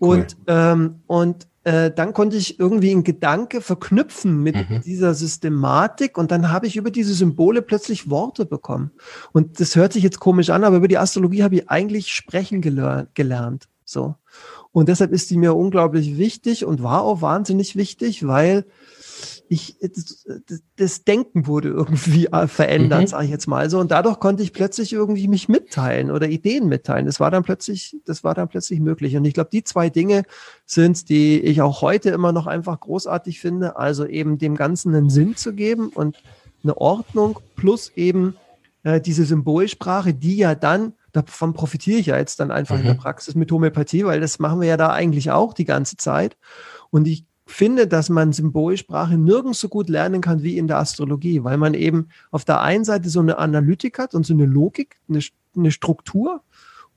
Cool. Und, ähm, und äh, dann konnte ich irgendwie einen Gedanke verknüpfen mit mhm. dieser Systematik und dann habe ich über diese Symbole plötzlich Worte bekommen. Und das hört sich jetzt komisch an, aber über die Astrologie habe ich eigentlich sprechen gelernt. So. Und deshalb ist die mir unglaublich wichtig und war auch wahnsinnig wichtig, weil ich, das, Denken wurde irgendwie verändert, mhm. sage ich jetzt mal so. Und dadurch konnte ich plötzlich irgendwie mich mitteilen oder Ideen mitteilen. Das war dann plötzlich, das war dann plötzlich möglich. Und ich glaube, die zwei Dinge sind, die ich auch heute immer noch einfach großartig finde. Also eben dem Ganzen einen Sinn zu geben und eine Ordnung plus eben äh, diese Symbolsprache, die ja dann, davon profitiere ich ja jetzt dann einfach mhm. in der mhm. Praxis mit Homöopathie, weil das machen wir ja da eigentlich auch die ganze Zeit. Und ich finde, dass man Symbolsprache nirgends so gut lernen kann wie in der Astrologie, weil man eben auf der einen Seite so eine Analytik hat und so eine Logik, eine, eine Struktur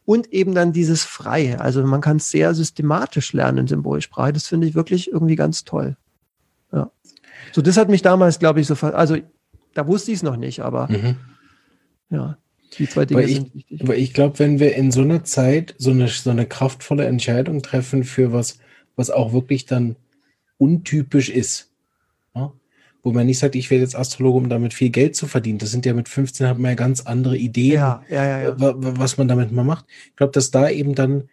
und eben dann dieses Freie. Also man kann es sehr systematisch lernen, Symbolsprache. Das finde ich wirklich irgendwie ganz toll. Ja. So, das hat mich damals, glaube ich, so, also da wusste ich es noch nicht, aber mhm. ja, die zwei Dinge weil sind ich, wichtig. Weil ich glaube, wenn wir in so einer Zeit so eine, so eine kraftvolle Entscheidung treffen für was, was auch wirklich dann untypisch ist, ja? wo man nicht sagt, ich werde jetzt Astrologe, um damit viel Geld zu verdienen. Das sind ja mit 15 hat man ja ganz andere Ideen, ja, ja, ja, ja. was man damit mal macht. Ich glaube, dass da eben dann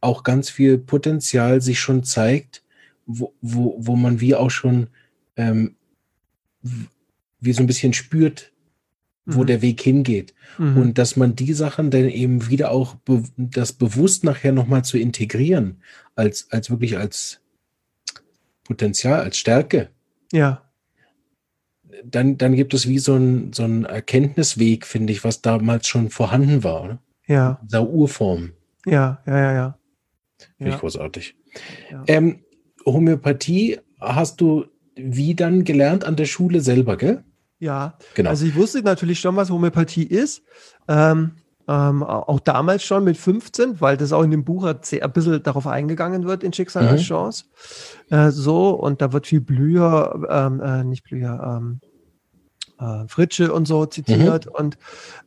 auch ganz viel Potenzial sich schon zeigt, wo, wo, wo man wie auch schon ähm, wie so ein bisschen spürt, wo mhm. der Weg hingeht. Mhm. Und dass man die Sachen dann eben wieder auch be das bewusst nachher nochmal zu integrieren, als, als wirklich als Potenzial, als Stärke. Ja. Dann, dann gibt es wie so ein, so ein Erkenntnisweg, finde ich, was damals schon vorhanden war, oder? Ja. In dieser Urform. Ja, ja, ja, ja. Finde ja. ich großartig. Ja. Ähm, Homöopathie hast du wie dann gelernt an der Schule selber, gell? Ja, genau. Also ich wusste natürlich schon, was Homöopathie ist. Ähm, ähm, auch damals schon mit 15, weil das auch in dem Buch ein bisschen darauf eingegangen wird in Schicksal mhm. als Chance. Äh, so, und da wird viel Blüher, ähm, äh, nicht Blüher, ähm, äh, Fritsche und so zitiert. Mhm. Und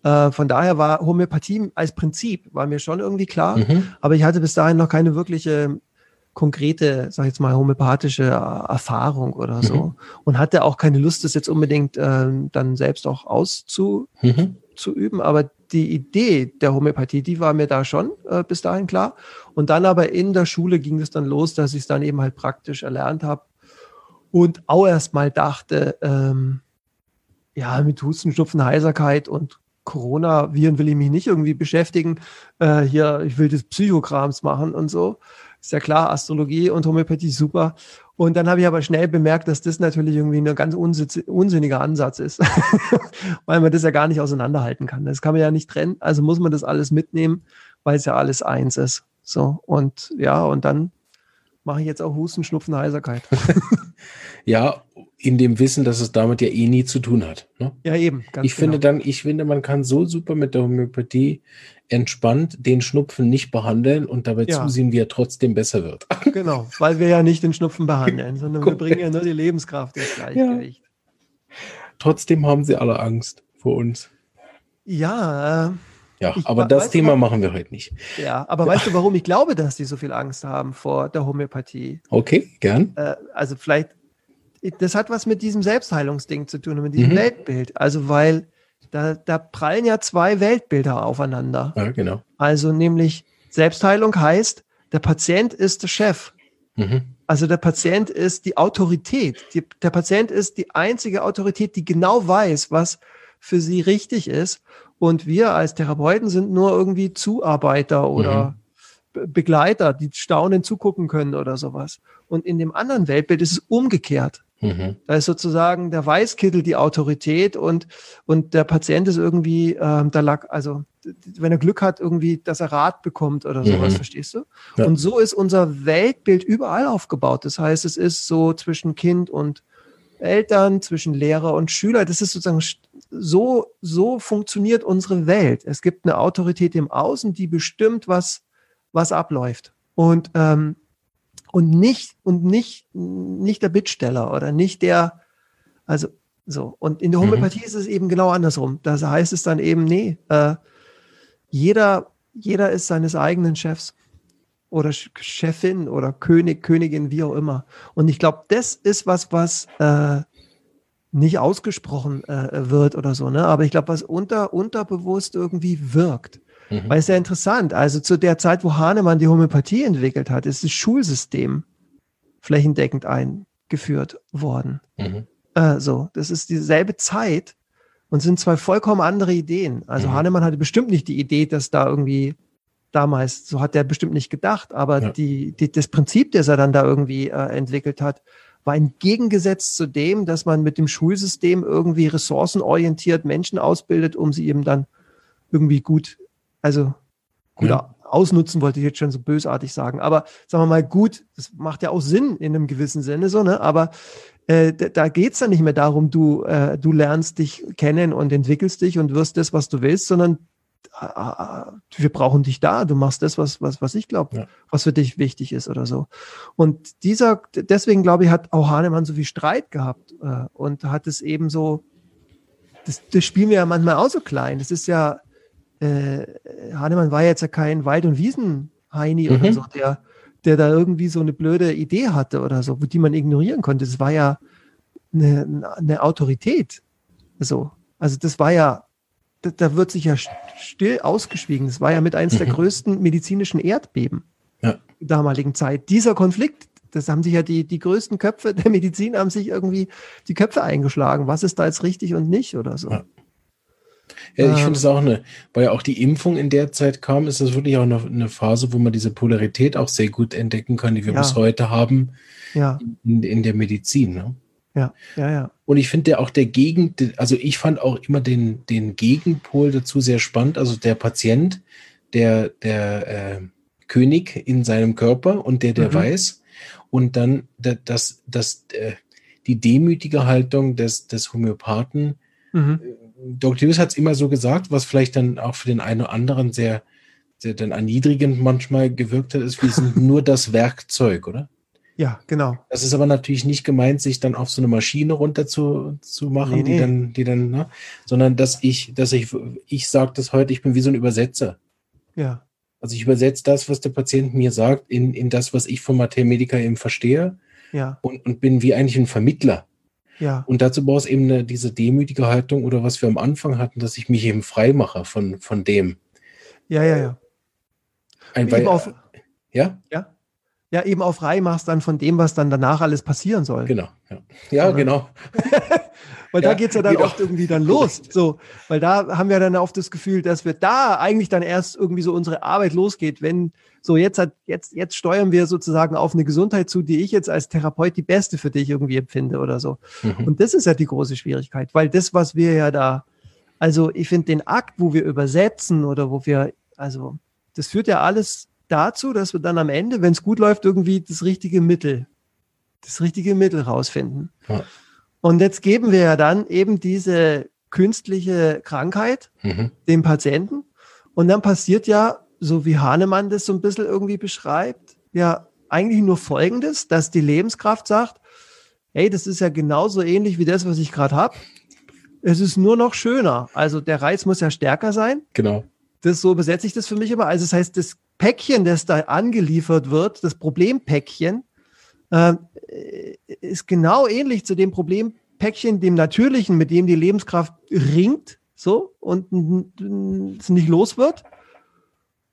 äh, von daher war Homöopathie als Prinzip, war mir schon irgendwie klar. Mhm. Aber ich hatte bis dahin noch keine wirkliche konkrete, sag ich jetzt mal, homöopathische äh, Erfahrung oder so. Mhm. Und hatte auch keine Lust, das jetzt unbedingt äh, dann selbst auch auszuüben. Mhm. Aber die Idee der Homöopathie, die war mir da schon äh, bis dahin klar. Und dann aber in der Schule ging es dann los, dass ich es dann eben halt praktisch erlernt habe und auch erst mal dachte, ähm, ja, mit Husten, Schnupfen, Heiserkeit und Corona-Viren will ich mich nicht irgendwie beschäftigen. Äh, hier, ich will das Psychograms machen und so. Ist ja klar, Astrologie und Homöopathie super. Und dann habe ich aber schnell bemerkt, dass das natürlich irgendwie ein ganz unsinniger Ansatz ist, weil man das ja gar nicht auseinanderhalten kann. Das kann man ja nicht trennen. Also muss man das alles mitnehmen, weil es ja alles eins ist. So, und ja, und dann mache ich jetzt auch Husten, Schnupfen, Heiserkeit. ja, in dem Wissen, dass es damit ja eh nie zu tun hat. Ne? Ja, eben. ich genau. finde dann, ich finde, man kann so super mit der Homöopathie entspannt den Schnupfen nicht behandeln und dabei ja. zusehen, wie er trotzdem besser wird. Genau, weil wir ja nicht den Schnupfen behandeln, sondern wir bringen ja nur die Lebenskraft ins Gleichgewicht. Ja. Trotzdem haben sie alle Angst vor uns. Ja, äh, ja, ich, aber das Thema du, machen wir heute nicht. Ja, aber ja. weißt du, warum ich glaube, dass die so viel Angst haben vor der Homöopathie? Okay, gern. Äh, also vielleicht, das hat was mit diesem Selbstheilungsding zu tun, mit diesem mhm. Weltbild. Also weil da, da prallen ja zwei Weltbilder aufeinander. Ja, genau. Also nämlich Selbstheilung heißt, der Patient ist der Chef. Mhm. Also der Patient ist die Autorität. Die, der Patient ist die einzige Autorität, die genau weiß, was für sie richtig ist. Und wir als Therapeuten sind nur irgendwie Zuarbeiter oder mhm. Begleiter, die staunend zugucken können oder sowas. Und in dem anderen Weltbild ist es umgekehrt. Mhm. Da ist sozusagen der Weißkittel die Autorität und, und der Patient ist irgendwie, ähm, da lag, also wenn er Glück hat, irgendwie, dass er Rat bekommt oder sowas, mhm. verstehst du? Ja. Und so ist unser Weltbild überall aufgebaut. Das heißt, es ist so zwischen Kind und Eltern, zwischen Lehrer und Schüler. Das ist sozusagen so, so funktioniert unsere Welt. Es gibt eine Autorität im Außen, die bestimmt, was, was abläuft. Und ähm, und nicht und nicht nicht der Bittsteller oder nicht der also so und in der mhm. Homöopathie mhm. ist es eben genau andersrum. Da heißt es dann eben nee, äh, jeder jeder ist seines eigenen Chefs oder Chefin oder König, Königin, wie auch immer. Und ich glaube, das ist was, was äh, nicht ausgesprochen äh, wird oder so, ne? Aber ich glaube, was unter, unterbewusst irgendwie wirkt. Mhm. Weil es ja interessant. Also zu der Zeit, wo Hahnemann die Homöopathie entwickelt hat, ist das Schulsystem flächendeckend eingeführt worden. Mhm. Äh, so, das ist dieselbe Zeit und sind zwei vollkommen andere Ideen. Also mhm. Hahnemann hatte bestimmt nicht die Idee, dass da irgendwie damals, so hat er bestimmt nicht gedacht, aber ja. die, die, das Prinzip, das er dann da irgendwie äh, entwickelt hat, war ein Gegensatz zu dem, dass man mit dem Schulsystem irgendwie ressourcenorientiert Menschen ausbildet, um sie eben dann irgendwie gut, also gut ja. ausnutzen, wollte ich jetzt schon so bösartig sagen. Aber sagen wir mal, gut, das macht ja auch Sinn in einem gewissen Sinne so, ne? Aber äh, da geht's dann nicht mehr darum, du, äh, du lernst dich kennen und entwickelst dich und wirst das, was du willst, sondern wir brauchen dich da, du machst das, was, was, was ich glaube, ja. was für dich wichtig ist oder so. Und dieser, deswegen glaube ich, hat auch Hahnemann so viel Streit gehabt äh, und hat es eben so, das, das spielen wir ja manchmal auch so klein. Das ist ja, äh, Hahnemann war jetzt ja kein Wald- und Wiesen-Heini mhm. oder so, der, der da irgendwie so eine blöde Idee hatte oder so, die man ignorieren konnte. Das war ja eine, eine Autorität. So. Also das war ja da, da, wird sich ja still ausgeschwiegen. Das war ja mit eines mhm. der größten medizinischen Erdbeben ja. der damaligen Zeit. Dieser Konflikt, das haben sich ja die, die größten Köpfe der Medizin haben sich irgendwie die Köpfe eingeschlagen. Was ist da jetzt richtig und nicht oder so? Ja. Ja, ich finde es auch eine, weil ja auch die Impfung in der Zeit kam, ist das wirklich auch eine, eine Phase, wo man diese Polarität auch sehr gut entdecken kann, die wir ja. bis heute haben ja. in, in der Medizin. Ne? Ja, ja, ja. Und ich finde auch der Gegen, also ich fand auch immer den, den Gegenpol dazu sehr spannend. Also der Patient, der, der äh, König in seinem Körper und der, der mhm. weiß. Und dann das, das, äh, die demütige Haltung des, des Homöopathen. Mhm. Dr. Lewis hat es immer so gesagt, was vielleicht dann auch für den einen oder anderen sehr, sehr dann erniedrigend manchmal gewirkt hat, ist, wir sind nur das Werkzeug, oder? Ja, genau. Das ist aber natürlich nicht gemeint, sich dann auf so eine Maschine runter zu, zu machen, nee, die nee. dann, die dann, ne? sondern dass ich, dass ich, ich sage das heute, ich bin wie so ein Übersetzer. Ja. Also ich übersetze das, was der Patient mir sagt, in, in das, was ich vom Medica eben verstehe. Ja. Und, und bin wie eigentlich ein Vermittler. Ja. Und dazu brauchst du eben eine, diese demütige Haltung oder was wir am Anfang hatten, dass ich mich eben frei mache von, von dem. Ja, ja, ja. Ein, weil, auf, ja? Ja ja eben auf frei machst dann von dem, was dann danach alles passieren soll. Genau, ja, ja genau. weil ja, da geht's ja dann genau. oft irgendwie dann los. So, weil da haben wir dann oft das Gefühl, dass wir da eigentlich dann erst irgendwie so unsere Arbeit losgeht, wenn so jetzt hat, jetzt, jetzt steuern wir sozusagen auf eine Gesundheit zu, die ich jetzt als Therapeut die beste für dich irgendwie empfinde oder so. Mhm. Und das ist ja die große Schwierigkeit, weil das, was wir ja da, also ich finde den Akt, wo wir übersetzen oder wo wir, also das führt ja alles dazu, dass wir dann am Ende, wenn es gut läuft, irgendwie das richtige Mittel, das richtige Mittel rausfinden. Ja. Und jetzt geben wir ja dann eben diese künstliche Krankheit mhm. dem Patienten. Und dann passiert ja, so wie Hahnemann das so ein bisschen irgendwie beschreibt, ja eigentlich nur Folgendes, dass die Lebenskraft sagt, hey, das ist ja genauso ähnlich wie das, was ich gerade habe. Es ist nur noch schöner. Also der Reiz muss ja stärker sein. Genau. Das so besetze ich das für mich immer. Also das heißt, das Päckchen, das da angeliefert wird, das Problempäckchen, äh, ist genau ähnlich zu dem Problempäckchen, dem natürlichen, mit dem die Lebenskraft ringt, so, und es nicht los wird.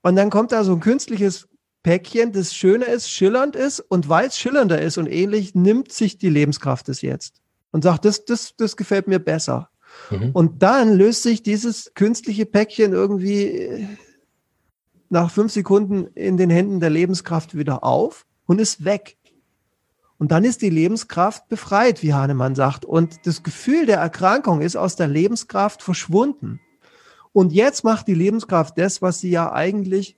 Und dann kommt da so ein künstliches Päckchen, das schöner ist, schillernd ist, und weil es schillernder ist und ähnlich, nimmt sich die Lebenskraft es jetzt und sagt, das, das, das gefällt mir besser. Mhm. Und dann löst sich dieses künstliche Päckchen irgendwie nach fünf Sekunden in den Händen der Lebenskraft wieder auf und ist weg. Und dann ist die Lebenskraft befreit, wie Hahnemann sagt. Und das Gefühl der Erkrankung ist aus der Lebenskraft verschwunden. Und jetzt macht die Lebenskraft das, was sie ja eigentlich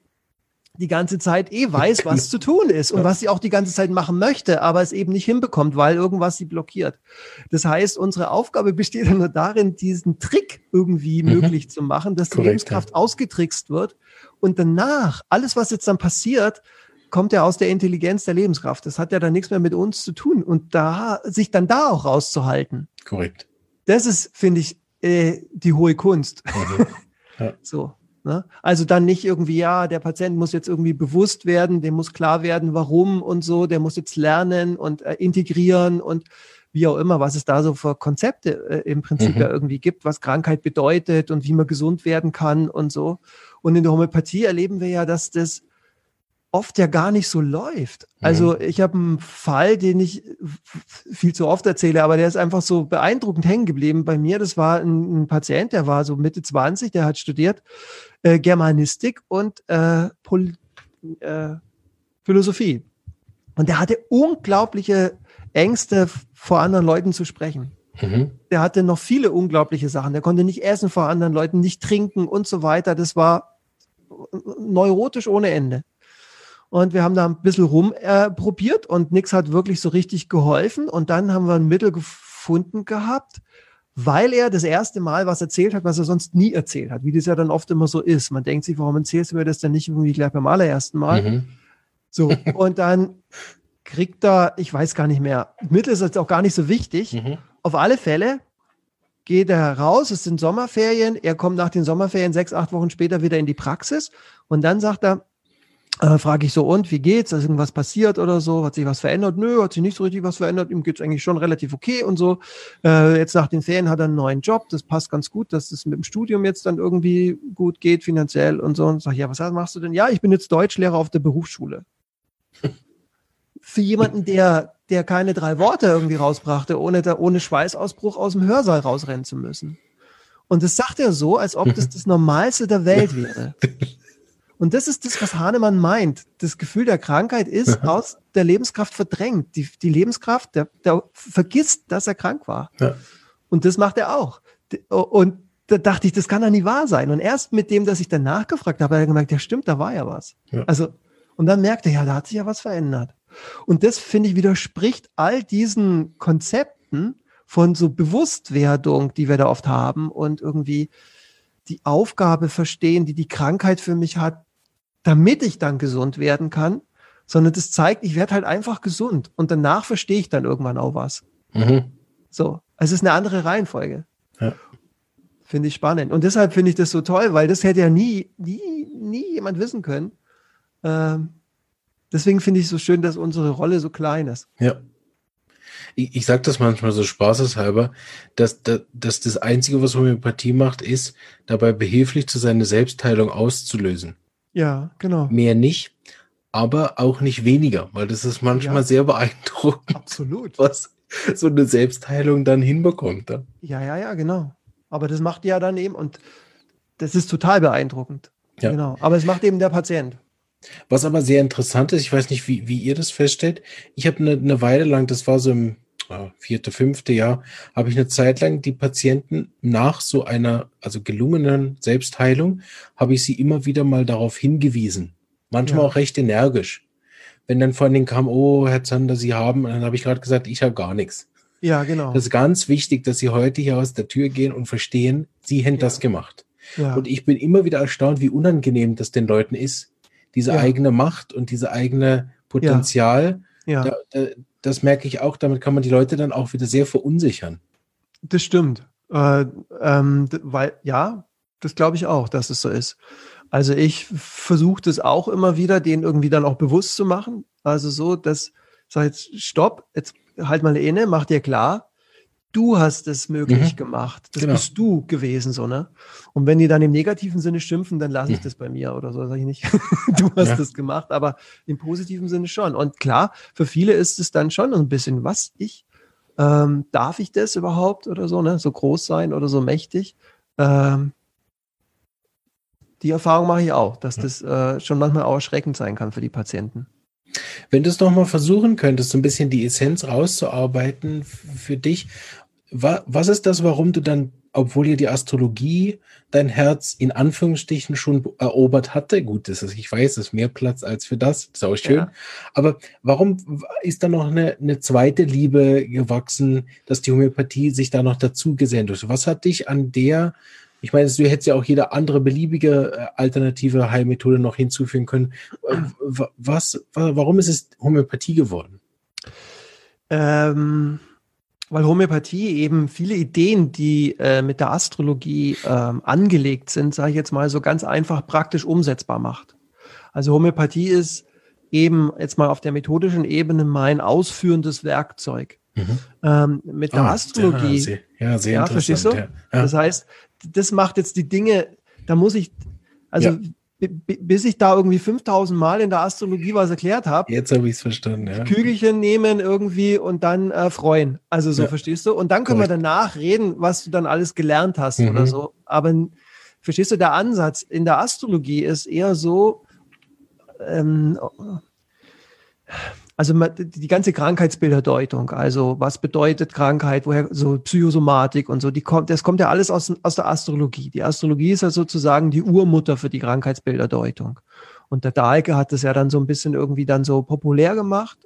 die ganze Zeit eh weiß, was zu tun ist und was sie auch die ganze Zeit machen möchte, aber es eben nicht hinbekommt, weil irgendwas sie blockiert. Das heißt, unsere Aufgabe besteht nur darin, diesen Trick irgendwie mhm. möglich zu machen, dass die Lebenskraft ja. ausgetrickst wird und danach, alles, was jetzt dann passiert, kommt ja aus der Intelligenz der Lebenskraft. Das hat ja dann nichts mehr mit uns zu tun. Und da, sich dann da auch rauszuhalten. Korrekt. Das ist, finde ich, äh, die hohe Kunst. Mhm. Ja. so. Ne? Also dann nicht irgendwie, ja, der Patient muss jetzt irgendwie bewusst werden, dem muss klar werden, warum und so, der muss jetzt lernen und äh, integrieren und wie auch immer, was es da so für Konzepte äh, im Prinzip mhm. ja irgendwie gibt, was Krankheit bedeutet und wie man gesund werden kann und so. Und in der Homöopathie erleben wir ja, dass das oft ja gar nicht so läuft. Also mhm. ich habe einen Fall, den ich viel zu oft erzähle, aber der ist einfach so beeindruckend hängen geblieben bei mir. Das war ein, ein Patient, der war so Mitte 20, der hat studiert äh, Germanistik und äh, Pol äh, Philosophie. Und der hatte unglaubliche Ängste, vor anderen Leuten zu sprechen. Mhm. Der hatte noch viele unglaubliche Sachen. Der konnte nicht essen vor anderen Leuten, nicht trinken und so weiter. Das war neurotisch ohne Ende. Und wir haben da ein bisschen rumprobiert äh, und nichts hat wirklich so richtig geholfen. Und dann haben wir ein Mittel gefunden gehabt, weil er das erste Mal was erzählt hat, was er sonst nie erzählt hat, wie das ja dann oft immer so ist. Man denkt sich, warum erzählst du mir das denn nicht irgendwie gleich beim allerersten Mal? Mhm. So, und dann kriegt er, ich weiß gar nicht mehr, Mittel ist jetzt auch gar nicht so wichtig. Mhm. Auf alle Fälle geht er raus, es sind Sommerferien, er kommt nach den Sommerferien sechs, acht Wochen später wieder in die Praxis und dann sagt er, äh, frage ich so, und wie geht's? Ist irgendwas passiert oder so? Hat sich was verändert? Nö, hat sich nicht so richtig was verändert. Ihm geht's eigentlich schon relativ okay und so. Äh, jetzt nach den Ferien hat er einen neuen Job. Das passt ganz gut, dass es mit dem Studium jetzt dann irgendwie gut geht, finanziell und so. Und sag, ja, was machst du denn? Ja, ich bin jetzt Deutschlehrer auf der Berufsschule. Für jemanden, der, der keine drei Worte irgendwie rausbrachte, ohne, da, ohne Schweißausbruch aus dem Hörsaal rausrennen zu müssen. Und das sagt er so, als ob das das Normalste der Welt wäre. Und das ist das, was Hahnemann meint. Das Gefühl der Krankheit ist aus der Lebenskraft verdrängt. Die, die Lebenskraft, der, der vergisst, dass er krank war. Ja. Und das macht er auch. Und da dachte ich, das kann doch nie wahr sein. Und erst mit dem, dass ich dann nachgefragt habe, hat er gemerkt, ja stimmt, da war ja was. Ja. Also, und dann merkte er, ja, da hat sich ja was verändert. Und das, finde ich, widerspricht all diesen Konzepten von so Bewusstwerdung, die wir da oft haben und irgendwie die Aufgabe verstehen, die die Krankheit für mich hat, damit ich dann gesund werden kann, sondern das zeigt, ich werde halt einfach gesund und danach verstehe ich dann irgendwann auch was. Mhm. So, es ist eine andere Reihenfolge. Ja. Finde ich spannend. Und deshalb finde ich das so toll, weil das hätte ja nie, nie, nie jemand wissen können. Ähm, deswegen finde ich es so schön, dass unsere Rolle so klein ist. Ja. Ich, ich sage das manchmal so spaßeshalber, dass, dass, dass das Einzige, was Homöopathie macht, ist, dabei behilflich zu sein, eine Selbstheilung auszulösen. Ja, genau. Mehr nicht, aber auch nicht weniger, weil das ist manchmal ja. sehr beeindruckend. Absolut. Was so eine Selbstheilung dann hinbekommt. Ja? ja, ja, ja, genau. Aber das macht ja dann eben, und das ist total beeindruckend. Ja. Genau. Aber es macht eben der Patient. Was aber sehr interessant ist, ich weiß nicht, wie, wie ihr das feststellt. Ich habe eine, eine Weile lang, das war so im vierte, fünfte Jahr, habe ich eine Zeit lang die Patienten nach so einer, also gelungenen Selbstheilung, habe ich sie immer wieder mal darauf hingewiesen. Manchmal ja. auch recht energisch. Wenn dann vor allen kam, oh, Herr Zander, Sie haben, dann habe ich gerade gesagt, ich habe gar nichts. Ja, genau. Das ist ganz wichtig, dass Sie heute hier aus der Tür gehen und verstehen, Sie hätten ja. das gemacht. Ja. Und ich bin immer wieder erstaunt, wie unangenehm das den Leuten ist, diese eigene Macht und diese eigene Potenzial. Ja. Da, da, das merke ich auch, damit kann man die Leute dann auch wieder sehr verunsichern. Das stimmt. Äh, ähm, weil, ja, das glaube ich auch, dass es so ist. Also ich versuche das auch immer wieder, denen irgendwie dann auch bewusst zu machen. Also so, dass, sag jetzt, stopp, jetzt halt mal inne, mach dir klar, du hast es möglich mhm. gemacht. Das genau. bist du gewesen, so, ne? Und wenn die dann im negativen Sinne schimpfen, dann lasse ich mhm. das bei mir oder so, sage ich nicht. du hast ja. das gemacht, aber im positiven Sinne schon. Und klar, für viele ist es dann schon ein bisschen, was ich? Ähm, darf ich das überhaupt oder so, ne? So groß sein oder so mächtig? Ähm, die Erfahrung mache ich auch, dass ja. das äh, schon manchmal auch erschreckend sein kann für die Patienten. Wenn du es nochmal versuchen könntest, so ein bisschen die Essenz rauszuarbeiten für dich was ist das, warum du dann, obwohl dir die Astrologie dein Herz in Anführungsstrichen schon erobert hatte? Gut, das ist, ich weiß, es ist mehr Platz als für das, das ist auch schön. Ja. Aber warum ist da noch eine, eine zweite Liebe gewachsen, dass die Homöopathie sich da noch dazu gesendet hat? Was hat dich an der ich meine, du hättest ja auch jede andere beliebige äh, alternative Heilmethode noch hinzufügen können. Was, warum ist es Homöopathie geworden? Ähm, weil Homöopathie eben viele Ideen, die äh, mit der Astrologie ähm, angelegt sind, sage ich jetzt mal so ganz einfach praktisch umsetzbar macht. Also Homöopathie ist eben jetzt mal auf der methodischen Ebene mein ausführendes Werkzeug. Mhm. Ähm, mit der ah, Astrologie. Ja, sehr, ja, sehr ja, verstehst du? Ja. Das heißt, das macht jetzt die Dinge, da muss ich, also ja bis ich da irgendwie 5000 Mal in der Astrologie was erklärt habe. Jetzt habe ich es verstanden, ja. Kügelchen nehmen irgendwie und dann äh, freuen. Also so, ja. verstehst du? Und dann können Correct. wir danach reden, was du dann alles gelernt hast mhm. oder so. Aber verstehst du, der Ansatz in der Astrologie ist eher so, ähm, also die ganze Krankheitsbilderdeutung, also was bedeutet Krankheit, woher so Psychosomatik und so, die kommt, das kommt ja alles aus, aus der Astrologie. Die Astrologie ist ja sozusagen die Urmutter für die Krankheitsbilderdeutung. Und der Dahlke hat das ja dann so ein bisschen irgendwie dann so populär gemacht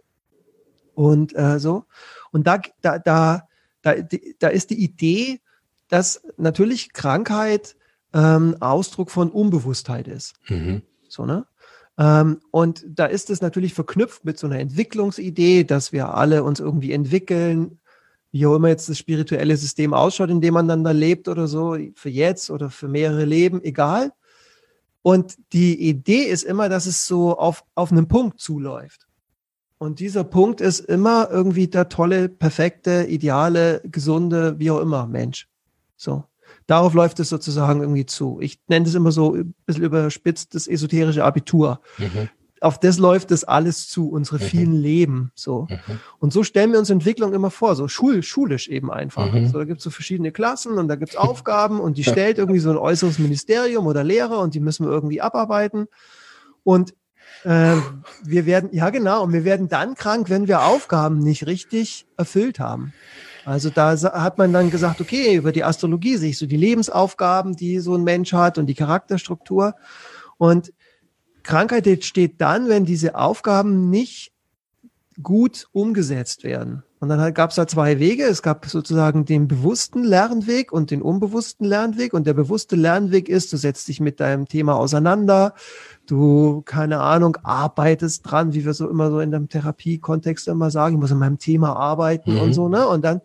und äh, so. Und da, da, da, da, da ist die Idee, dass natürlich Krankheit ähm, Ausdruck von Unbewusstheit ist. Mhm. So, ne? Ähm, und da ist es natürlich verknüpft mit so einer Entwicklungsidee, dass wir alle uns irgendwie entwickeln, wie auch immer jetzt das spirituelle System ausschaut, in dem man dann da lebt oder so, für jetzt oder für mehrere Leben, egal. Und die Idee ist immer, dass es so auf, auf einen Punkt zuläuft. Und dieser Punkt ist immer irgendwie der tolle, perfekte, ideale, gesunde, wie auch immer Mensch. So. Darauf läuft es sozusagen irgendwie zu. Ich nenne das immer so ein bisschen überspitzt das esoterische Abitur. Mhm. Auf das läuft das alles zu, unsere mhm. vielen Leben. So. Mhm. Und so stellen wir uns Entwicklung immer vor, so schul schulisch eben einfach. Mhm. So, da gibt es so verschiedene Klassen und da gibt es Aufgaben und die stellt irgendwie so ein äußeres Ministerium oder Lehrer und die müssen wir irgendwie abarbeiten. Und äh, wir werden, ja genau, und wir werden dann krank, wenn wir Aufgaben nicht richtig erfüllt haben. Also da hat man dann gesagt, okay, über die Astrologie sehe ich so die Lebensaufgaben, die so ein Mensch hat und die Charakterstruktur. Und Krankheit entsteht dann, wenn diese Aufgaben nicht gut umgesetzt werden. Und dann gab es da zwei Wege. Es gab sozusagen den bewussten Lernweg und den unbewussten Lernweg. Und der bewusste Lernweg ist, du setzt dich mit deinem Thema auseinander, du, keine Ahnung, arbeitest dran, wie wir so immer so in dem Therapiekontext immer sagen, ich muss an meinem Thema arbeiten mhm. und so, ne? Und dann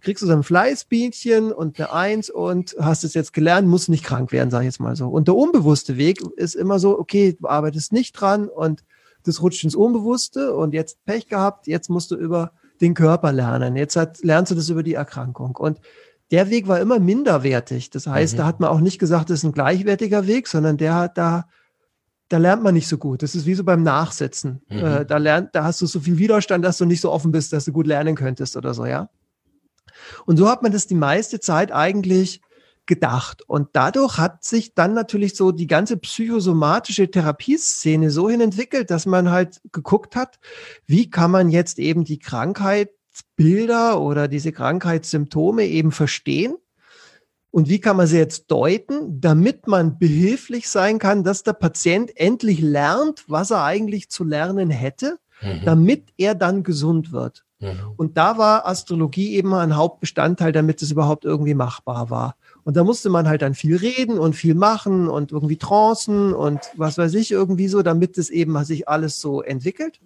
kriegst du so ein Fleißbienchen und eine Eins und hast es jetzt gelernt, musst nicht krank werden, sag ich jetzt mal so. Und der unbewusste Weg ist immer so, okay, du arbeitest nicht dran und das rutscht ins Unbewusste und jetzt Pech gehabt, jetzt musst du über den Körper lernen. Jetzt hat, lernst du das über die Erkrankung. Und der Weg war immer minderwertig. Das heißt, mhm. da hat man auch nicht gesagt, das ist ein gleichwertiger Weg, sondern der hat da da lernt man nicht so gut. Das ist wie so beim Nachsitzen. Mhm. Äh, da lernt, da hast du so viel Widerstand, dass du nicht so offen bist, dass du gut lernen könntest oder so, ja. Und so hat man das die meiste Zeit eigentlich gedacht. Und dadurch hat sich dann natürlich so die ganze psychosomatische Therapieszene so hin entwickelt, dass man halt geguckt hat, wie kann man jetzt eben die Krankheitsbilder oder diese Krankheitssymptome eben verstehen und wie kann man sie jetzt deuten, damit man behilflich sein kann, dass der Patient endlich lernt, was er eigentlich zu lernen hätte, mhm. damit er dann gesund wird. Mhm. Und da war Astrologie eben ein Hauptbestandteil, damit es überhaupt irgendwie machbar war. Und da musste man halt dann viel reden und viel machen und irgendwie Trancen und was weiß ich irgendwie so, damit es eben sich alles so entwickelt.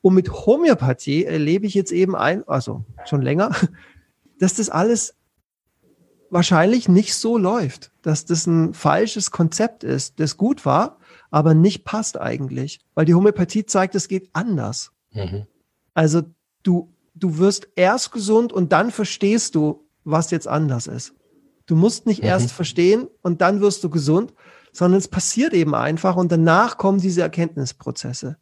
Und mit Homöopathie erlebe ich jetzt eben ein, also schon länger, dass das alles wahrscheinlich nicht so läuft, dass das ein falsches Konzept ist, das gut war, aber nicht passt eigentlich, weil die Homöopathie zeigt, es geht anders. Mhm. Also du, du wirst erst gesund und dann verstehst du, was jetzt anders ist. Du musst nicht mhm. erst verstehen und dann wirst du gesund, sondern es passiert eben einfach und danach kommen diese Erkenntnisprozesse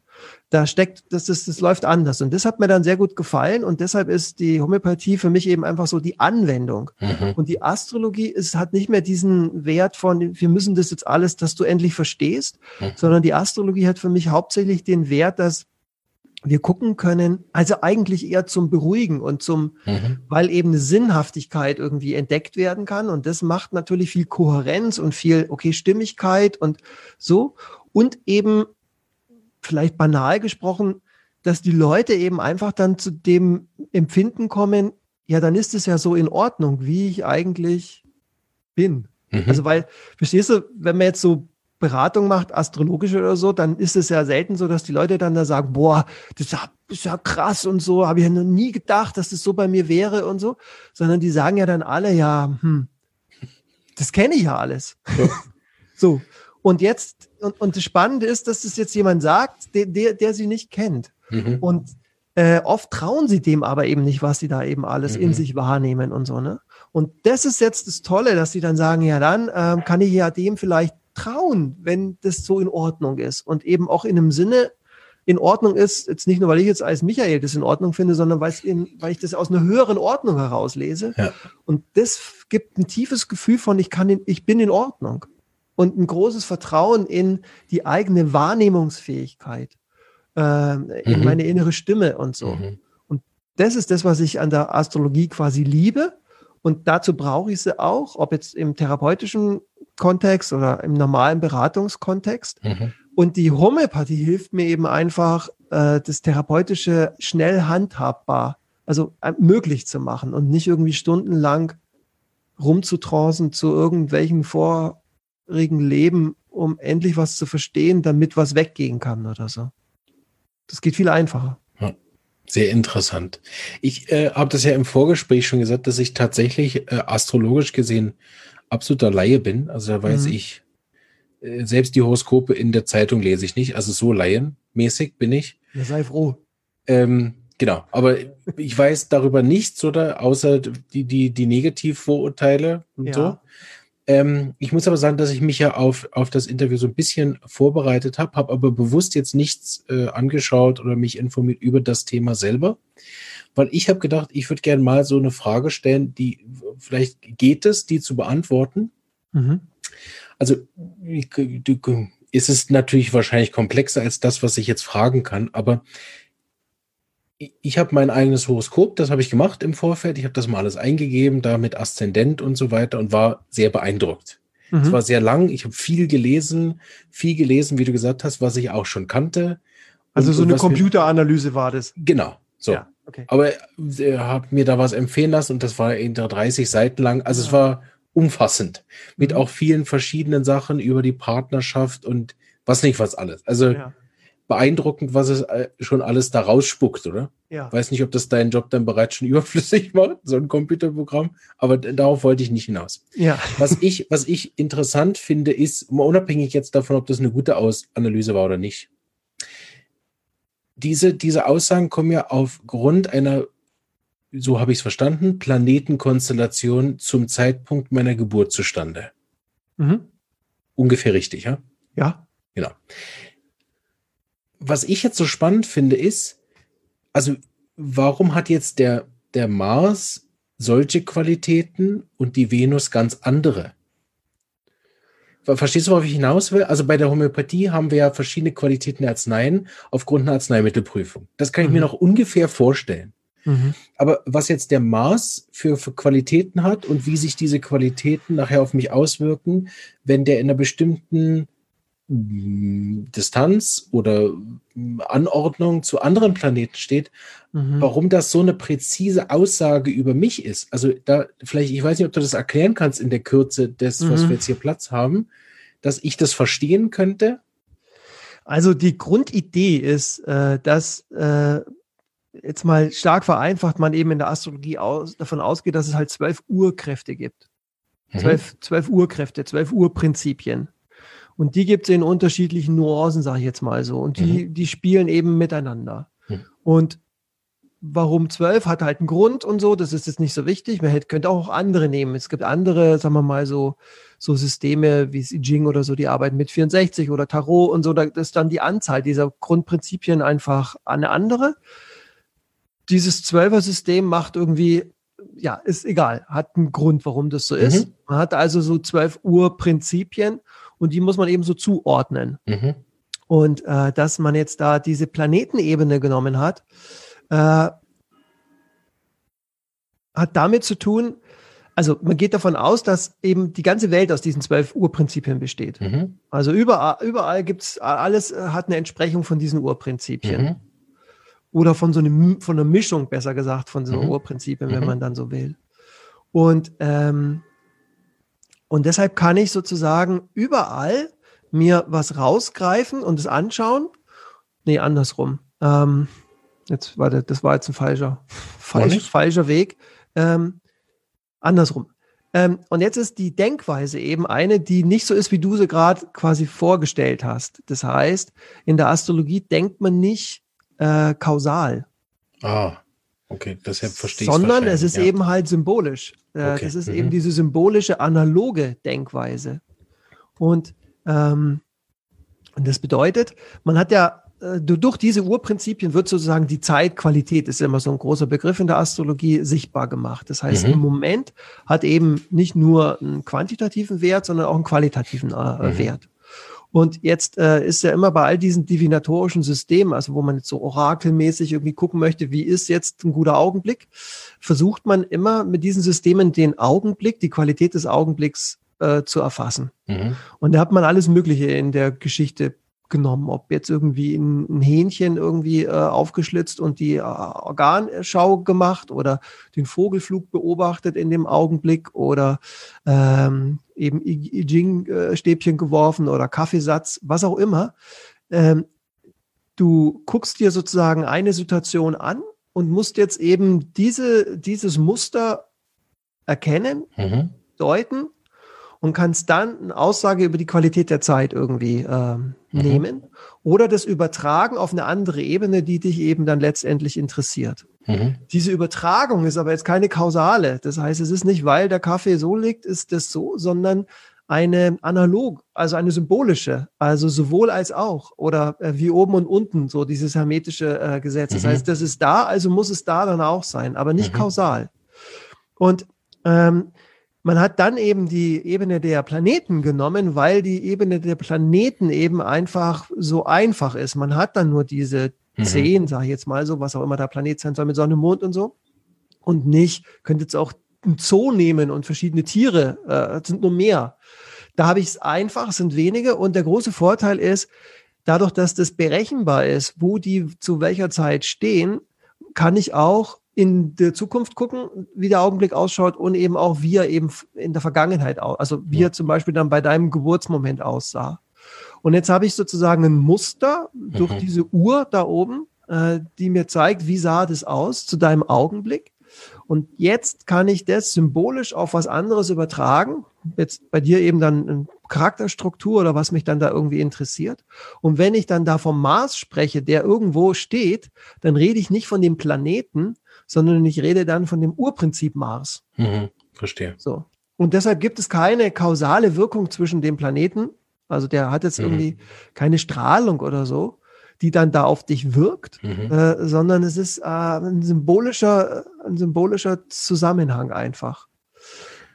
da steckt, das, das, das läuft anders. Und das hat mir dann sehr gut gefallen und deshalb ist die Homöopathie für mich eben einfach so die Anwendung. Mhm. Und die Astrologie ist, hat nicht mehr diesen Wert von, wir müssen das jetzt alles, dass du endlich verstehst, mhm. sondern die Astrologie hat für mich hauptsächlich den Wert, dass wir gucken können, also eigentlich eher zum Beruhigen und zum, mhm. weil eben eine Sinnhaftigkeit irgendwie entdeckt werden kann. Und das macht natürlich viel Kohärenz und viel, okay, Stimmigkeit und so. Und eben vielleicht banal gesprochen, dass die Leute eben einfach dann zu dem Empfinden kommen, ja, dann ist es ja so in Ordnung, wie ich eigentlich bin. Mhm. Also, weil, verstehst du, wenn man jetzt so Beratung macht, astrologische oder so, dann ist es ja selten so, dass die Leute dann da sagen, boah, das ist ja, ist ja krass und so, habe ich ja noch nie gedacht, dass das so bei mir wäre und so, sondern die sagen ja dann alle, ja, hm, das kenne ich ja alles. Ja. so. Und jetzt, und, und das Spannende ist, dass das jetzt jemand sagt, der, der, der sie nicht kennt. Mhm. Und äh, oft trauen sie dem aber eben nicht, was sie da eben alles mhm. in sich wahrnehmen und so, ne? Und das ist jetzt das Tolle, dass sie dann sagen, ja, dann ähm, kann ich ja dem vielleicht trauen, wenn das so in Ordnung ist. Und eben auch in einem Sinne in Ordnung ist, jetzt nicht nur, weil ich jetzt als Michael das in Ordnung finde, sondern weil, in, weil ich das aus einer höheren Ordnung herauslese. Ja. Und das gibt ein tiefes Gefühl von, ich kann, in, ich bin in Ordnung und ein großes Vertrauen in die eigene Wahrnehmungsfähigkeit. äh, in Mhm. meine innere Stimme und so. Mhm. Das ist das, was ich an der Astrologie quasi liebe. Und dazu brauche ich sie auch, ob jetzt im therapeutischen Kontext oder im normalen Beratungskontext. Mhm. Und die Homöopathie hilft mir eben einfach, äh, das Therapeutische schnell handhabbar, also äh, möglich zu machen und nicht irgendwie stundenlang rumzutrancen zu irgendwelchen vorigen Leben, um endlich was zu verstehen, damit was weggehen kann oder so. Das geht viel einfacher. Sehr interessant. Ich äh, habe das ja im Vorgespräch schon gesagt, dass ich tatsächlich äh, astrologisch gesehen absoluter Laie bin. Also da weiß Mhm. ich, äh, selbst die Horoskope in der Zeitung lese ich nicht. Also so laienmäßig bin ich. Ja, sei froh. Ähm, genau, aber ich weiß darüber nichts, oder? Außer die, die, die Negativvorurteile und Ja. so. Ähm, ich muss aber sagen, dass ich mich ja auf, auf das Interview so ein bisschen vorbereitet habe, habe aber bewusst jetzt nichts äh, angeschaut oder mich informiert über das Thema selber. Weil ich habe gedacht, ich würde gerne mal so eine Frage stellen, die vielleicht geht es, die zu beantworten. Mhm. Also ist es natürlich wahrscheinlich komplexer als das, was ich jetzt fragen kann, aber ich- habe mein eigenes Horoskop, das habe ich gemacht im Vorfeld. Ich habe das mal alles eingegeben, da mit Aszendent und so weiter und war sehr beeindruckt. Es Mhm. war sehr lang, ich habe viel gelesen, viel gelesen, wie du gesagt hast, was ich auch schon kannte. Also Und- so eine Computeranalyse war das. Genau, so. Ja, okay. Aber äh, habe mir da was empfehlen lassen und das war in 30 Seiten lang. Also es Ja. war umfassend mit Mhm. auch vielen verschiedenen Sachen über die Partnerschaft und was nicht was alles. Also Ja, beeindruckend, was es äh, schon alles da rausspuckt, oder? ja. Weiß nicht, ob das deinen Job dann bereits schon überflüssig macht, so ein Computerprogramm, aber darauf wollte ich nicht hinaus. ja. Was ich, was ich interessant finde, ist, unabhängig jetzt davon, ob das eine gute Aus Analyse war oder nicht. Diese, diese Aussagen kommen ja aufgrund einer, so habe ich es verstanden, Planetenkonstellation zum Zeitpunkt meiner Geburt zustande. Mhm. Ungefähr richtig, ja? Ja. Genau. Was ich jetzt so spannend finde, ist, also warum hat jetzt der, der Mars solche Qualitäten und die Venus ganz andere? Ver- Verstehst du, worauf ich hinaus will? Also bei der Homöopathie haben wir ja verschiedene Qualitäten der Arzneien aufgrund einer Arzneimittelprüfung. Das kann ich mir Mhm. noch ungefähr vorstellen. Mhm. Aber was jetzt der Mars für, für Qualitäten hat und wie sich diese Qualitäten nachher auf mich auswirken, wenn der in einer bestimmten mm, Distanz oder mm, Anordnung zu anderen Planeten steht, Mhm. warum das so eine präzise Aussage über mich ist. Also da vielleicht, ich weiß nicht, ob du das erklären kannst in der Kürze des, was Mhm. wir jetzt hier Platz haben, dass ich das verstehen könnte. Also die Grundidee ist, äh, dass äh, jetzt mal stark vereinfacht man eben in der Astrologie aus, davon ausgeht, dass es halt zwölf Urkräfte gibt. Mhm. Zwölf, zwölf Urkräfte, zwölf Urprinzipien. Und die gibt es in unterschiedlichen Nuancen, sage ich jetzt mal so. Und die, die spielen eben miteinander. Mhm. Und warum zwölf hat halt einen Grund und so, das ist jetzt nicht so wichtig. Man hätte, könnte auch andere nehmen. Es gibt andere, sagen wir mal, so, so Systeme wie I Ching oder so, die arbeiten mit 64 oder Tarot und so. Da ist dann die Anzahl dieser Grundprinzipien einfach eine andere. Dieses Zwölfer-System macht irgendwie, ja, ist egal, hat einen Grund, warum das so ist. Mhm. Man hat also so zwölf Urprinzipien und die muss man eben so zuordnen. Mhm. Und äh, dass man jetzt da diese Planetenebene genommen hat, äh, hat damit zu tun, also man geht davon aus, dass eben die ganze Welt aus diesen zwölf Urprinzipien besteht. Mhm. Also überall, überall gibt's alles äh, hat eine Entsprechung von diesen Urprinzipien. Mhm. Oder von so einem, von einer Mischung, besser gesagt, von so Mhm. Urprinzipien, wenn Mhm. man dann so will. Und, ähm, und deshalb kann ich sozusagen überall mir was rausgreifen und es anschauen. Nee, andersrum. Ähm, jetzt, warte, das war jetzt ein falscher, falsch, falscher Weg. Ähm, andersrum. Ähm, und jetzt ist die Denkweise eben eine, die nicht so ist, wie du sie gerade quasi vorgestellt hast. Das heißt, in der Astrologie denkt man nicht äh, kausal, Ah, okay, deshalb verstehe ich sondern es ist ja. eben halt symbolisch. Äh, Okay, Das ist mhm. eben diese symbolische, analoge Denkweise. Und, ähm, und das bedeutet, man hat ja durch diese Urprinzipien wird sozusagen die Zeitqualität, ist immer so ein großer Begriff in der Astrologie, sichtbar gemacht. Das heißt, Mhm. ein Moment hat eben nicht nur einen quantitativen Wert, sondern auch einen qualitativen äh, Mhm. Wert. Und jetzt äh, ist ja immer bei all diesen divinatorischen Systemen, also wo man jetzt so orakelmäßig irgendwie gucken möchte, wie ist jetzt ein guter Augenblick, versucht man immer mit diesen Systemen den Augenblick, die Qualität des Augenblicks äh, zu erfassen. Mhm. Und da hat man alles Mögliche in der Geschichte genommen, ob jetzt irgendwie ein, Hähnchen irgendwie äh, aufgeschlitzt und die äh, Organschau gemacht oder den Vogelflug beobachtet in dem Augenblick oder ähm, eben I Ching-Stäbchen geworfen oder Kaffeesatz, was auch immer. Ähm, du guckst dir sozusagen eine Situation an und musst jetzt eben diese, dieses Muster erkennen, mhm. deuten und kannst dann eine Aussage über die Qualität der Zeit irgendwie ähm, mhm. nehmen oder das übertragen auf eine andere Ebene, die dich eben dann letztendlich interessiert. Mhm. Diese Übertragung ist aber jetzt keine kausale. Das heißt, es ist nicht, weil der Kaffee so liegt, ist das so, sondern eine analog, also eine symbolische, also sowohl als auch oder äh, wie oben und unten, so dieses hermetische äh, Gesetz. Das mhm. heißt, das ist da, also muss es da dann auch sein, aber nicht mhm. kausal. Und ähm, man hat dann eben die Ebene der Planeten genommen, weil die Ebene der Planeten eben einfach so einfach ist. Man hat dann nur diese mhm. zehn, sage ich jetzt mal so, was auch immer der Planet sein soll mit Sonne, Mond und so. Und nicht, könnte jetzt auch ein Zoo nehmen und verschiedene Tiere, äh, sind nur mehr. Da habe ich es einfach, es sind wenige. Und der große Vorteil ist, dadurch, dass das berechenbar ist, wo die zu welcher Zeit stehen, kann ich auch in der Zukunft gucken, wie der Augenblick ausschaut und eben auch, wie er eben in der Vergangenheit aussah. Also wie er zum Beispiel dann bei deinem Geburtsmoment aussah. Und jetzt habe ich sozusagen ein Muster durch mhm. diese Uhr da oben, äh, die mir zeigt, wie sah das aus zu deinem Augenblick. Und jetzt kann ich das symbolisch auf was anderes übertragen. Jetzt bei dir eben dann eine Charakterstruktur oder was mich dann da irgendwie interessiert. Und wenn ich dann da vom Mars spreche, der irgendwo steht, dann rede ich nicht von dem Planeten, sondern ich rede dann von dem Urprinzip Mars. Mhm, verstehe. So. Und deshalb gibt es keine kausale Wirkung zwischen dem Planeten. Also der hat jetzt mhm. irgendwie keine Strahlung oder so, die dann da auf dich wirkt, mhm. äh, sondern es ist äh, ein symbolischer, ein symbolischer Zusammenhang einfach.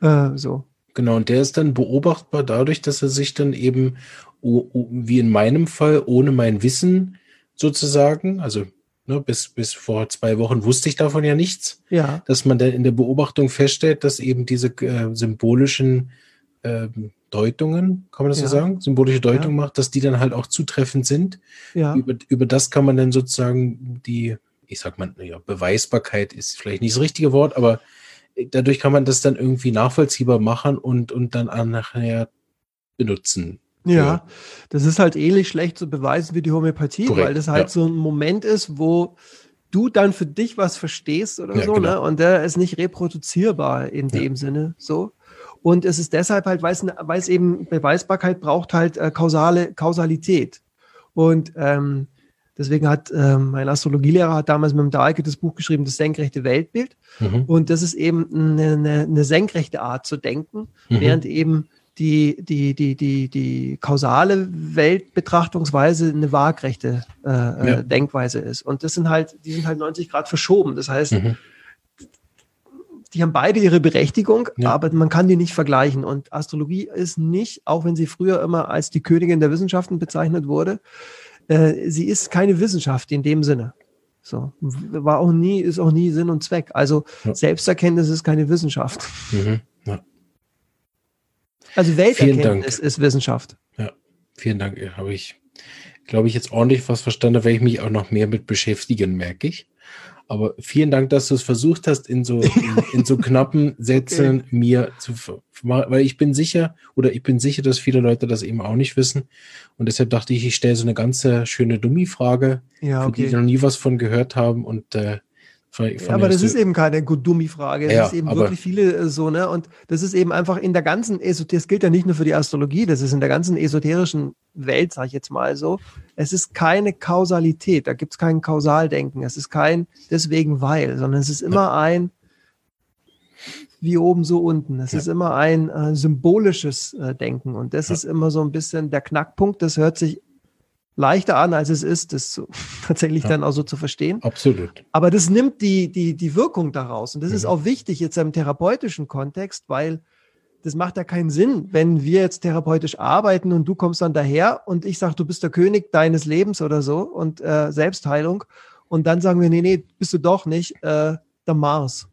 Äh, so. Genau, und der ist dann beobachtbar dadurch, dass er sich dann eben, wie in meinem Fall, ohne mein Wissen sozusagen, also Ne, bis, bis vor zwei Wochen wusste ich davon ja nichts. Ja. Dass man dann in der Beobachtung feststellt, dass eben diese äh, symbolischen äh, Deutungen, kann man das ja. so sagen, symbolische Deutung ja. macht, dass die dann halt auch zutreffend sind. Ja. Über, über das kann man dann sozusagen die, ich sag mal, ja, Beweisbarkeit ist vielleicht nicht das richtige Wort, aber dadurch kann man das dann irgendwie nachvollziehbar machen und, und dann nachher benutzen. Ja, das ist halt ähnlich schlecht zu beweisen wie die Homöopathie, Korrekt, weil das halt ja. so ein Moment ist, wo du dann für dich was verstehst oder ja, so, genau. ne? Und der ist nicht reproduzierbar in ja. dem Sinne so. Und es ist deshalb halt, weil es, es eben Beweisbarkeit braucht halt äh, kausale Kausalität. Und ähm, deswegen hat ähm, mein Astrologielehrer hat damals mit dem Dahlke das Buch geschrieben, das senkrechte Weltbild. Mhm. Und das ist eben eine, eine, eine senkrechte Art zu denken, mhm. während eben die, die, die, die, die kausale Weltbetrachtungsweise eine waagrechte äh, äh, ja. Denkweise ist. Und das sind halt, die sind halt 90 Grad verschoben. Das heißt, mhm. die haben beide ihre Berechtigung, ja. aber man kann die nicht vergleichen. Und Astrologie ist nicht, auch wenn sie früher immer als die Königin der Wissenschaften bezeichnet wurde, äh, sie ist keine Wissenschaft in dem Sinne. So, war auch nie, ist auch nie Sinn und Zweck. Also ja. Selbsterkenntnis ist keine Wissenschaft. Mhm. Also Welterkenntnis ist Wissenschaft. Ja, vielen Dank. Habe ich, glaube ich, jetzt ordentlich was verstanden, da werde ich mich auch noch mehr mit beschäftigen, merke ich. Aber vielen Dank, dass du es versucht hast, in so, in, in so knappen Sätzen okay. mir zu machen, weil ich bin sicher, oder ich bin sicher, dass viele Leute das eben auch nicht wissen. Und deshalb dachte ich, ich stelle so eine ganz schöne Dummi-Frage, ja, okay. für die noch nie was von gehört haben. Und äh, von, von ja, aber das ist eben keine Dummi-Frage. Das ja, ist eben wirklich viele äh, so, ne? Und das ist eben einfach in der ganzen Esoterik, das gilt ja nicht nur für die Astrologie, das ist in der ganzen esoterischen Welt, sag ich jetzt mal so. Es ist keine Kausalität, da gibt es kein Kausaldenken. Es ist kein deswegen weil, sondern es ist immer ein wie oben so unten. Es ja. ist immer ein äh, symbolisches äh, Denken. Und das ja. ist immer so ein bisschen der Knackpunkt. Das hört sich leichter an, als es ist, das tatsächlich ja. dann auch so zu verstehen. Absolut. Aber das nimmt die, die, die Wirkung daraus. Und das mhm. ist auch wichtig jetzt im therapeutischen Kontext, weil das macht ja keinen Sinn, wenn wir jetzt therapeutisch arbeiten und du kommst dann daher und ich sage, du bist der König deines Lebens oder so und äh, Selbstheilung. Und dann sagen wir, nee, nee, bist du doch nicht, äh, der Mars.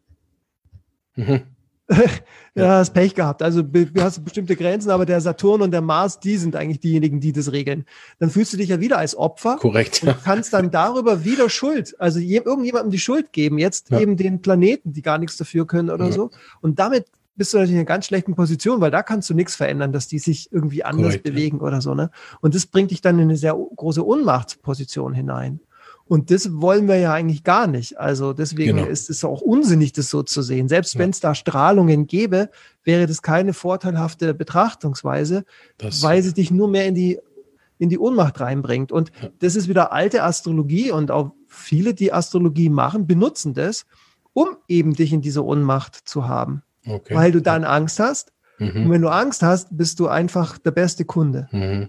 Mhm. ja, hast Pech gehabt. Also du hast bestimmte Grenzen, aber der Saturn und der Mars, die sind eigentlich diejenigen, die das regeln. Dann fühlst du dich ja wieder als Opfer. Korrekt. Und kannst dann darüber wieder Schuld, also irgendjemandem die Schuld geben, jetzt ja. eben den Planeten, die gar nichts dafür können oder ja. so. Und damit bist du natürlich in einer ganz schlechten Position, weil da kannst du nichts verändern, dass die sich irgendwie anders Korrekt, bewegen ja. oder so. Ne? Und das bringt dich dann in eine sehr große Ohnmachtsposition hinein. Und das wollen wir ja eigentlich gar nicht. Also deswegen genau. ist es auch unsinnig, das so zu sehen. Selbst ja. wenn es da Strahlungen gäbe, wäre das keine vorteilhafte Betrachtungsweise, das, weil sie dich nur mehr in die, in die Ohnmacht reinbringt. Und ja. das ist wieder alte Astrologie und auch viele, die Astrologie machen, benutzen das, um eben dich in diese Ohnmacht zu haben. Okay. Weil du dann Angst hast. Mhm. Und wenn du Angst hast, bist du einfach der beste Kunde. Mhm.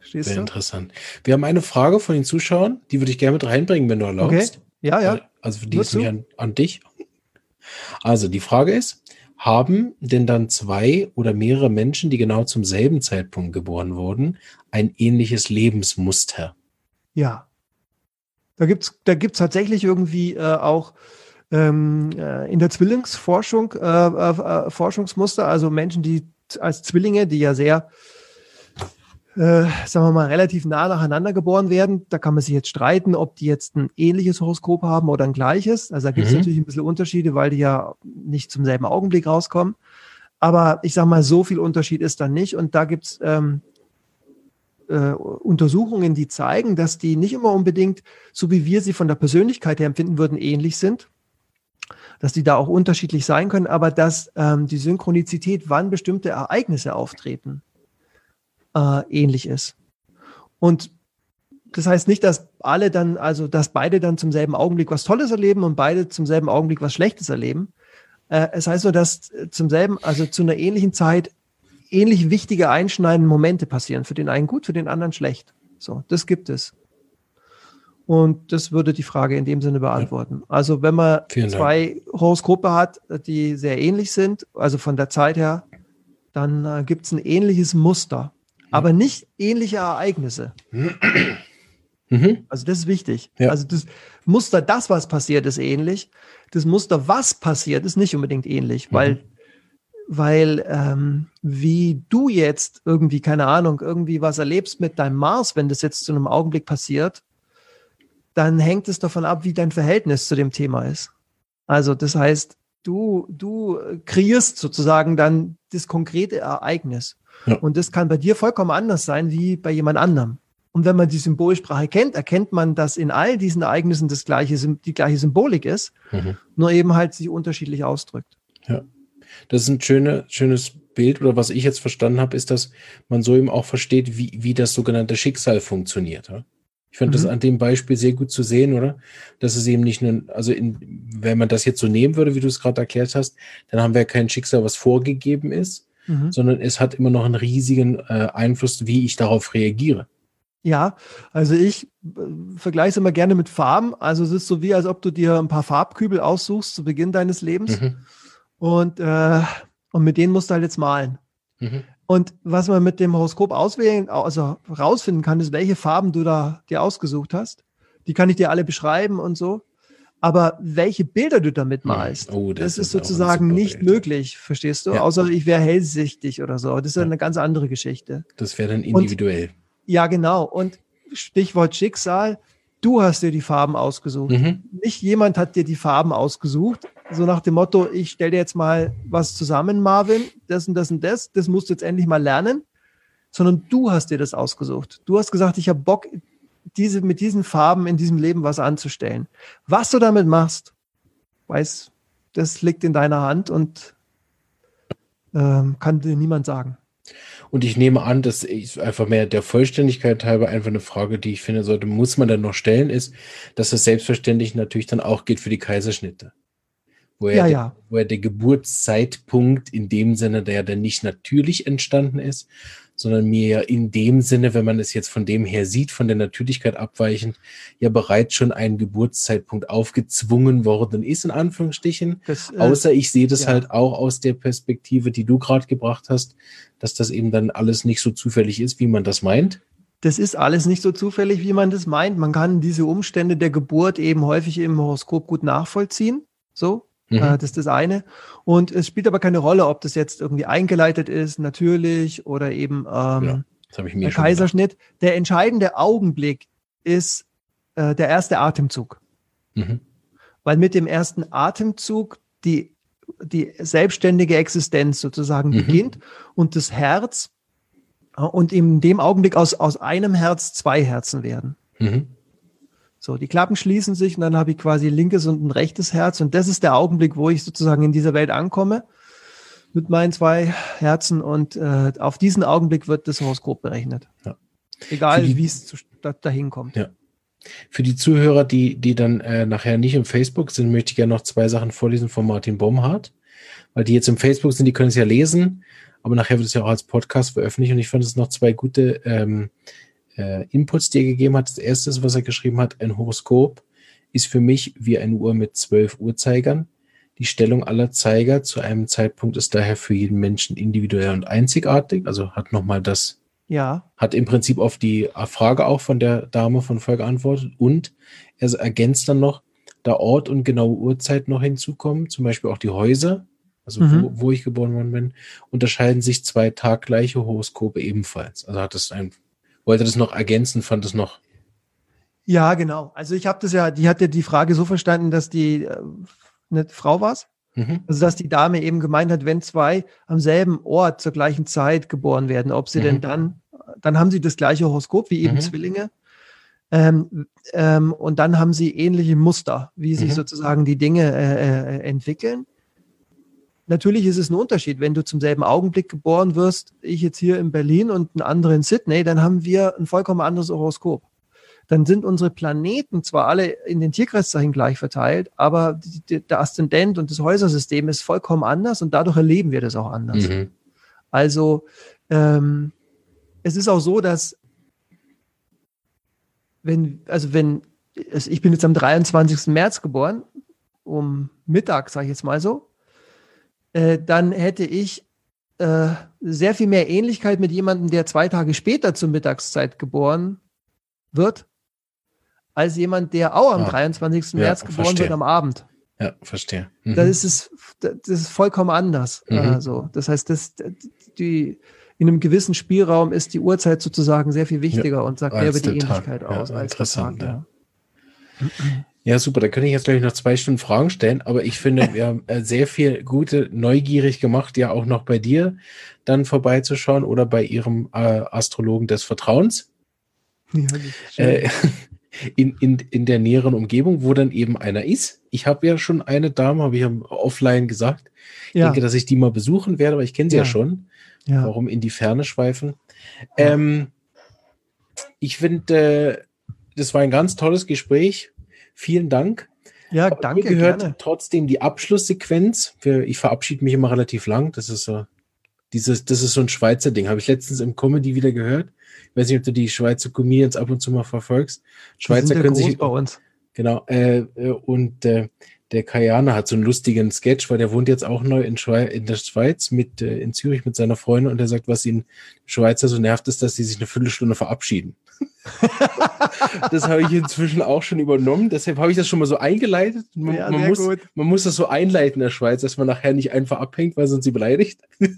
Verstehst Sehr du? interessant. Wir haben eine Frage von den Zuschauern, die würde ich gerne mit reinbringen, wenn du erlaubst. Okay. Ja, ja. Also die ist an, an dich. Also die Frage ist, haben denn dann zwei oder mehrere Menschen, die genau zum selben Zeitpunkt geboren wurden, ein ähnliches Lebensmuster? Ja. Da gibt es da gibt's tatsächlich irgendwie äh, auch ähm, äh, in der Zwillingsforschung äh, äh, äh, Forschungsmuster, also Menschen, die als Zwillinge, die ja sehr äh, sagen wir mal, relativ nah nacheinander geboren werden. Da kann man sich jetzt streiten, ob die jetzt ein ähnliches Horoskop haben oder ein gleiches. Also da gibt es mhm. natürlich ein bisschen Unterschiede, weil die ja nicht zum selben Augenblick rauskommen. Aber ich sage mal, so viel Unterschied ist da nicht. Und da gibt es ähm, äh, Untersuchungen, die zeigen, dass die nicht immer unbedingt, so wie wir sie von der Persönlichkeit her empfinden würden, ähnlich sind. Dass die da auch unterschiedlich sein können, aber dass ähm, die Synchronizität, wann bestimmte Ereignisse auftreten, äh, ähnlich ist. Und das heißt nicht, dass alle dann, also dass beide dann zum selben Augenblick was Tolles erleben und beide zum selben Augenblick was Schlechtes erleben. Äh, es heißt nur, dass zum selben, also zu einer ähnlichen Zeit ähnlich wichtige einschneidende Momente passieren. Für den einen gut, für den anderen schlecht. So, das gibt es. Und das würde die Frage in dem Sinne beantworten. Also wenn man zwei Horoskope hat, die sehr ähnlich sind, also von der Zeit her, dann äh, gibt es ein ähnliches Muster aber nicht ähnliche Ereignisse. Mhm. Also das ist wichtig. Ja. Also das Muster, das, was passiert, ist ähnlich. Das Muster, was passiert, ist nicht unbedingt ähnlich, mhm. weil, weil ähm, wie du jetzt irgendwie, keine Ahnung, irgendwie was erlebst mit deinem Mars, wenn das jetzt zu einem Augenblick passiert, dann hängt es davon ab, wie dein Verhältnis zu dem Thema ist. Also das heißt, du, du kreierst sozusagen dann das konkrete Ereignis. Ja. Und das kann bei dir vollkommen anders sein wie bei jemand anderem. Und wenn man die Symbolsprache kennt, erkennt man, dass in all diesen Ereignissen das gleiche, die gleiche Symbolik ist, mhm. nur eben halt sich unterschiedlich ausdrückt. Ja. Das ist ein schöne, schönes Bild oder was ich jetzt verstanden habe, ist, dass man so eben auch versteht, wie, wie das sogenannte Schicksal funktioniert. Ja? Ich fand mhm. das an dem Beispiel sehr gut zu sehen, oder? Dass es eben nicht nur, also in, wenn man das jetzt so nehmen würde, wie du es gerade erklärt hast, dann haben wir kein Schicksal, was vorgegeben ist, mhm. sondern es hat immer noch einen riesigen äh, Einfluss, wie ich darauf reagiere. Ja, also ich äh, vergleiche es immer gerne mit Farben. Also es ist so wie, als ob du dir ein paar Farbkübel aussuchst zu Beginn deines Lebens mhm. und, äh, und mit denen musst du halt jetzt malen. Mhm. Und was man mit dem Horoskop auswählen, also rausfinden kann, ist, welche Farben du da dir ausgesucht hast. Die kann ich dir alle beschreiben und so. Aber welche Bilder du damit malst, oh, das, das, ist sozusagen nicht möglich, verstehst du? Ja. Außer ich wäre hellsichtig oder so. Das ist ja. eine ganz andere Geschichte. Das wäre dann individuell. Und, ja, genau. Und Stichwort Schicksal, du hast dir die Farben ausgesucht. Mhm. Nicht jemand hat dir die Farben ausgesucht. So nach dem Motto, ich stelle dir jetzt mal was zusammen, Marvin, das und das und das, das musst du jetzt endlich mal lernen. Sondern du hast dir das ausgesucht. Du hast gesagt, ich habe Bock, diese, mit diesen Farben in diesem Leben was anzustellen. Was du damit machst, weiß, das liegt in deiner Hand und ähm, kann dir niemand sagen. Und ich nehme an, dass ich einfach mehr der Vollständigkeit halber einfach eine Frage, die ich finde, sollte, muss man dann noch stellen, ist, dass es selbstverständlich natürlich dann auch geht für die Kaiserschnitte. Wo ja, der, ja. wo er der Geburtszeitpunkt in dem Sinne, der ja dann nicht natürlich entstanden ist, sondern mir ja in dem Sinne, wenn man es jetzt von dem her sieht, von der Natürlichkeit abweichend, ja bereits schon ein Geburtszeitpunkt aufgezwungen worden ist, in Anführungsstrichen. Das, äh, Außer ich sehe das ja. halt auch aus der Perspektive, die du gerade gebracht hast, dass das eben dann alles nicht so zufällig ist, wie man das meint. Das ist alles nicht so zufällig, wie man das meint. Man kann diese Umstände der Geburt eben häufig im Horoskop gut nachvollziehen. So, Mhm. Äh, das ist das eine. Und es spielt aber keine Rolle, ob das jetzt irgendwie eingeleitet ist, natürlich, oder eben ähm, ja, der Kaiserschnitt. Gedacht. Der entscheidende Augenblick ist äh, der erste Atemzug. Mhm. Weil mit dem ersten Atemzug die, die selbstständige Existenz sozusagen mhm. beginnt und das Herz äh, und in dem Augenblick aus, aus einem Herz zwei Herzen werden. Mhm. So, die Klappen schließen sich und dann habe ich quasi linkes und ein rechtes Herz. Und das ist der Augenblick, wo ich sozusagen in dieser Welt ankomme mit meinen zwei Herzen. Und äh, auf diesen Augenblick wird das Horoskop berechnet. Ja. Egal, wie es dahin kommt. Ja. Für die Zuhörer, die, die dann äh, nachher nicht im Facebook sind, möchte ich gerne noch zwei Sachen vorlesen von Martin Baumhardt. Weil die jetzt im Facebook sind, die können es ja lesen, aber nachher wird es ja auch als Podcast veröffentlicht. Und ich fand es noch zwei gute ähm, äh, Inputs, die er gegeben hat. Das erste, was er geschrieben hat, ein Horoskop ist für mich wie eine Uhr mit zwölf Uhrzeigern. Die Stellung aller Zeiger zu einem Zeitpunkt ist daher für jeden Menschen individuell und einzigartig. Also hat nochmal das, ja. hat im Prinzip auf die Frage auch von der Dame von Volk geantwortet und er ergänzt dann noch, da Ort und genaue Uhrzeit noch hinzukommen, zum Beispiel auch die Häuser, also mhm. wo, wo ich geboren worden bin, unterscheiden sich zwei taggleiche Horoskope ebenfalls. Also hat es ein wollte das noch ergänzen, fand es noch. Ja, genau. Also ich habe das ja, die hat ja die Frage so verstanden, dass die äh, eine Frau war mhm. Also dass die Dame eben gemeint hat, wenn zwei am selben Ort zur gleichen Zeit geboren werden, ob sie mhm. denn dann, dann haben sie das gleiche Horoskop wie eben mhm. Zwillinge. Ähm, ähm, und dann haben sie ähnliche Muster, wie sich mhm. sozusagen die Dinge äh, äh, entwickeln. Natürlich ist es ein Unterschied, wenn du zum selben Augenblick geboren wirst, ich jetzt hier in Berlin und ein anderer in Sydney, dann haben wir ein vollkommen anderes Horoskop. Dann sind unsere Planeten zwar alle in den Tierkreiszeichen gleich verteilt, aber die, der Aszendent und das Häusersystem ist vollkommen anders und dadurch erleben wir das auch anders. Mhm. Also ähm, es ist auch so, dass wenn, also wenn, ich bin jetzt am 23. März geboren, um Mittag, sage ich jetzt mal so, äh, dann hätte ich äh, sehr viel mehr Ähnlichkeit mit jemandem, der zwei Tage später zur Mittagszeit geboren wird, als jemand, der auch am ah, 23. Ja, März geboren verstehe. wird am Abend. Ja, verstehe. Mhm. Das, ist es, das ist vollkommen anders. Mhm. Also, das heißt, das, die, in einem gewissen Spielraum ist die Uhrzeit sozusagen sehr viel wichtiger ja, und sagt mehr über die Ähnlichkeit aus ja, als interessant, Tag, ja. Ja, super. Da könnte ich jetzt gleich noch zwei Stunden Fragen stellen, aber ich finde, wir haben äh, sehr viel gute, neugierig gemacht, ja auch noch bei dir dann vorbeizuschauen oder bei ihrem äh, Astrologen des Vertrauens. Ja, äh, in, in, in der näheren Umgebung, wo dann eben einer ist. Ich habe ja schon eine Dame, habe ich ja offline gesagt. Ich ja. denke, dass ich die mal besuchen werde, aber ich kenne sie ja. ja, schon. Ja. Warum in die Ferne schweifen? Ähm, ich finde, äh, das war ein ganz tolles Gespräch Vielen Dank. Ja, danke. Mir gehört gerne. trotzdem die Abschlusssequenz. Ich verabschiede mich immer relativ lang. Das ist so, dieses, das ist so ein Schweizer Ding. Habe ich letztens im Comedy wieder gehört. Ich weiß nicht, ob du die Schweizer Comedians ab und zu mal verfolgst. Schweizer können sich bei uns. Genau. Äh, äh, und äh, der Kayana hat so einen lustigen Sketch, weil der wohnt jetzt auch neu in, Schwe in der Schweiz mit äh, in Zürich mit seiner Freundin und er sagt, was ihn Schweizer so nervt, ist, dass sie sich eine Viertelstunde verabschieden. das habe ich inzwischen auch schon übernommen. Deshalb habe ich das schon mal so eingeleitet. Man, ja, man muss, man muss das so einleiten in der Schweiz, dass man nachher nicht einfach abhängt, weil sonst sie beleidigt.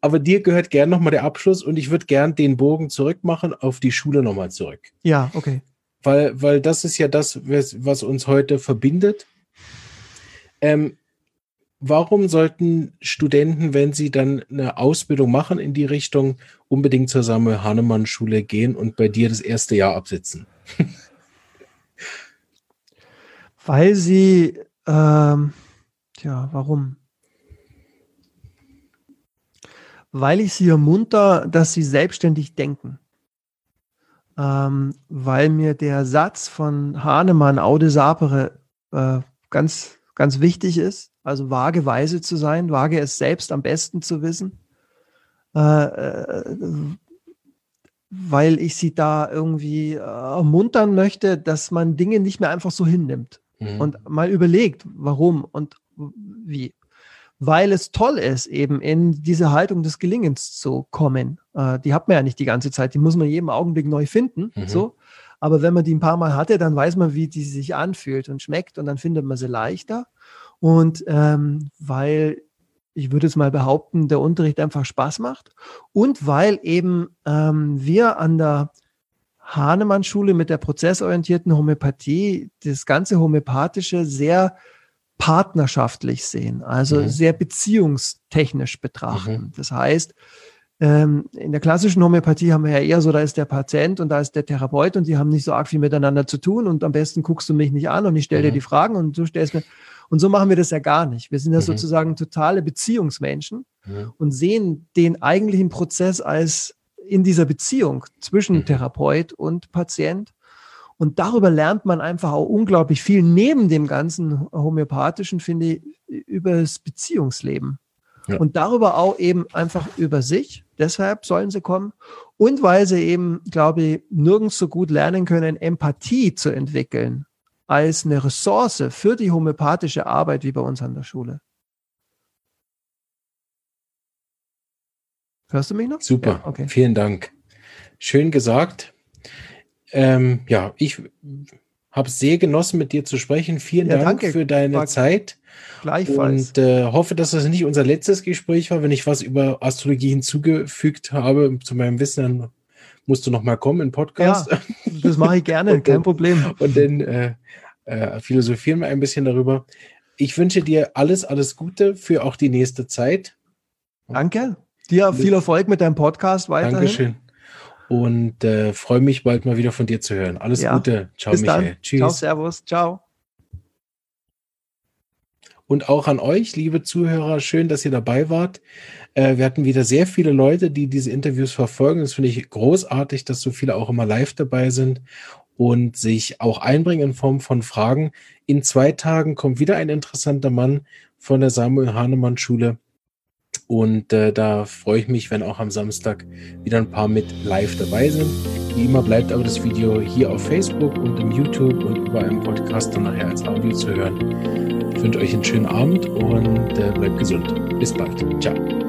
Aber dir gehört gern nochmal der Abschluss und ich würde gern den Bogen zurückmachen auf die Schule nochmal zurück. Ja, okay. Weil, weil das ist ja das, was uns heute verbindet. Ähm, warum sollten Studenten, wenn sie dann eine Ausbildung machen in die Richtung, unbedingt zur Samuel Hahnemann Schule gehen und bei dir das erste Jahr absitzen? Weil sie, ähm, tja, warum? Weil ich sie ermunter, dass sie selbstständig denken. Ähm, weil mir der Satz von Hahnemann, Aude Sapere, äh, ganz, ganz wichtig ist. Also vage weise zu sein, wage es selbst am besten zu wissen. äh, weil ich sie da irgendwie äh, ermuntern möchte, dass man Dinge nicht mehr einfach so hinnimmt mhm. und mal überlegt, warum und wie. Weil es toll ist, eben in diese Haltung des Gelingens zu kommen. Äh, die hat man ja nicht die ganze Zeit, die muss man jeden Augenblick neu finden. Mhm. So. Aber wenn man die ein paar Mal hatte, dann weiß man, wie die sich anfühlt und schmeckt und dann findet man sie leichter. Und ähm, weil ich würde es mal behaupten, der Unterricht einfach Spaß macht und weil eben ähm, wir an der Hahnemann-Schule mit der prozessorientierten Homöopathie das ganze Homöopathische sehr partnerschaftlich sehen, also mhm. sehr beziehungstechnisch betrachten. Mhm. Das heißt, ähm, in der klassischen Homöopathie haben wir ja eher so, da ist der Patient und da ist der Therapeut und die haben nicht so arg viel miteinander zu tun und am besten guckst du mich nicht an und ich stelle mhm. dir die Fragen und du stellst mir. Und so machen wir das ja gar nicht. Wir sind ja mhm. sozusagen totale Beziehungsmenschen mhm. und sehen den eigentlichen Prozess als in dieser Beziehung zwischen mhm. Therapeut und Patient. Und darüber lernt man einfach auch unglaublich viel neben dem ganzen homöopathischen, finde ich, über das Beziehungsleben. Ja. Und darüber auch eben einfach über sich. Deshalb sollen sie kommen. Und weil sie eben, glaube ich, nirgends so gut lernen können, Empathie zu entwickeln als eine Ressource für die homöopathische Arbeit wie bei uns an der Schule. Hörst du mich noch? Super. Ja, okay. Vielen Dank. Schön gesagt. Ähm, ja, ich habe sehr genossen, mit dir zu sprechen. Vielen ja, Dank danke. für deine war Zeit. Gleichfalls. Und äh, hoffe, dass das nicht unser letztes Gespräch war. Wenn ich was über Astrologie hinzugefügt habe zu meinem Wissen, dann musst du noch mal kommen in Podcast. Ja, das mache ich gerne, kein Problem. Und dann äh, äh, philosophieren wir ein bisschen darüber. Ich wünsche dir alles, alles Gute für auch die nächste Zeit. Danke. Dir viel Erfolg mit deinem Podcast weiterhin. Dankeschön und äh, freue mich bald mal wieder von dir zu hören. Alles ja. Gute. Ciao, Bis Michael. Dann. Tschüss. Ciao, Servus. Ciao. Und auch an euch, liebe Zuhörer, schön, dass ihr dabei wart. Äh, wir hatten wieder sehr viele Leute, die diese Interviews verfolgen. Das finde ich großartig, dass so viele auch immer live dabei sind und sich auch einbringen in Form von Fragen. In zwei Tagen kommt wieder ein interessanter Mann von der Samuel Hahnemann Schule und äh, da freue ich mich, wenn auch am Samstag wieder ein paar mit live dabei sind. Wie immer bleibt aber das Video hier auf Facebook und im YouTube und überall im Podcast dann nachher als Audio zu hören. Ich wünsche euch einen schönen Abend und äh, bleibt gesund. Bis bald. Ciao.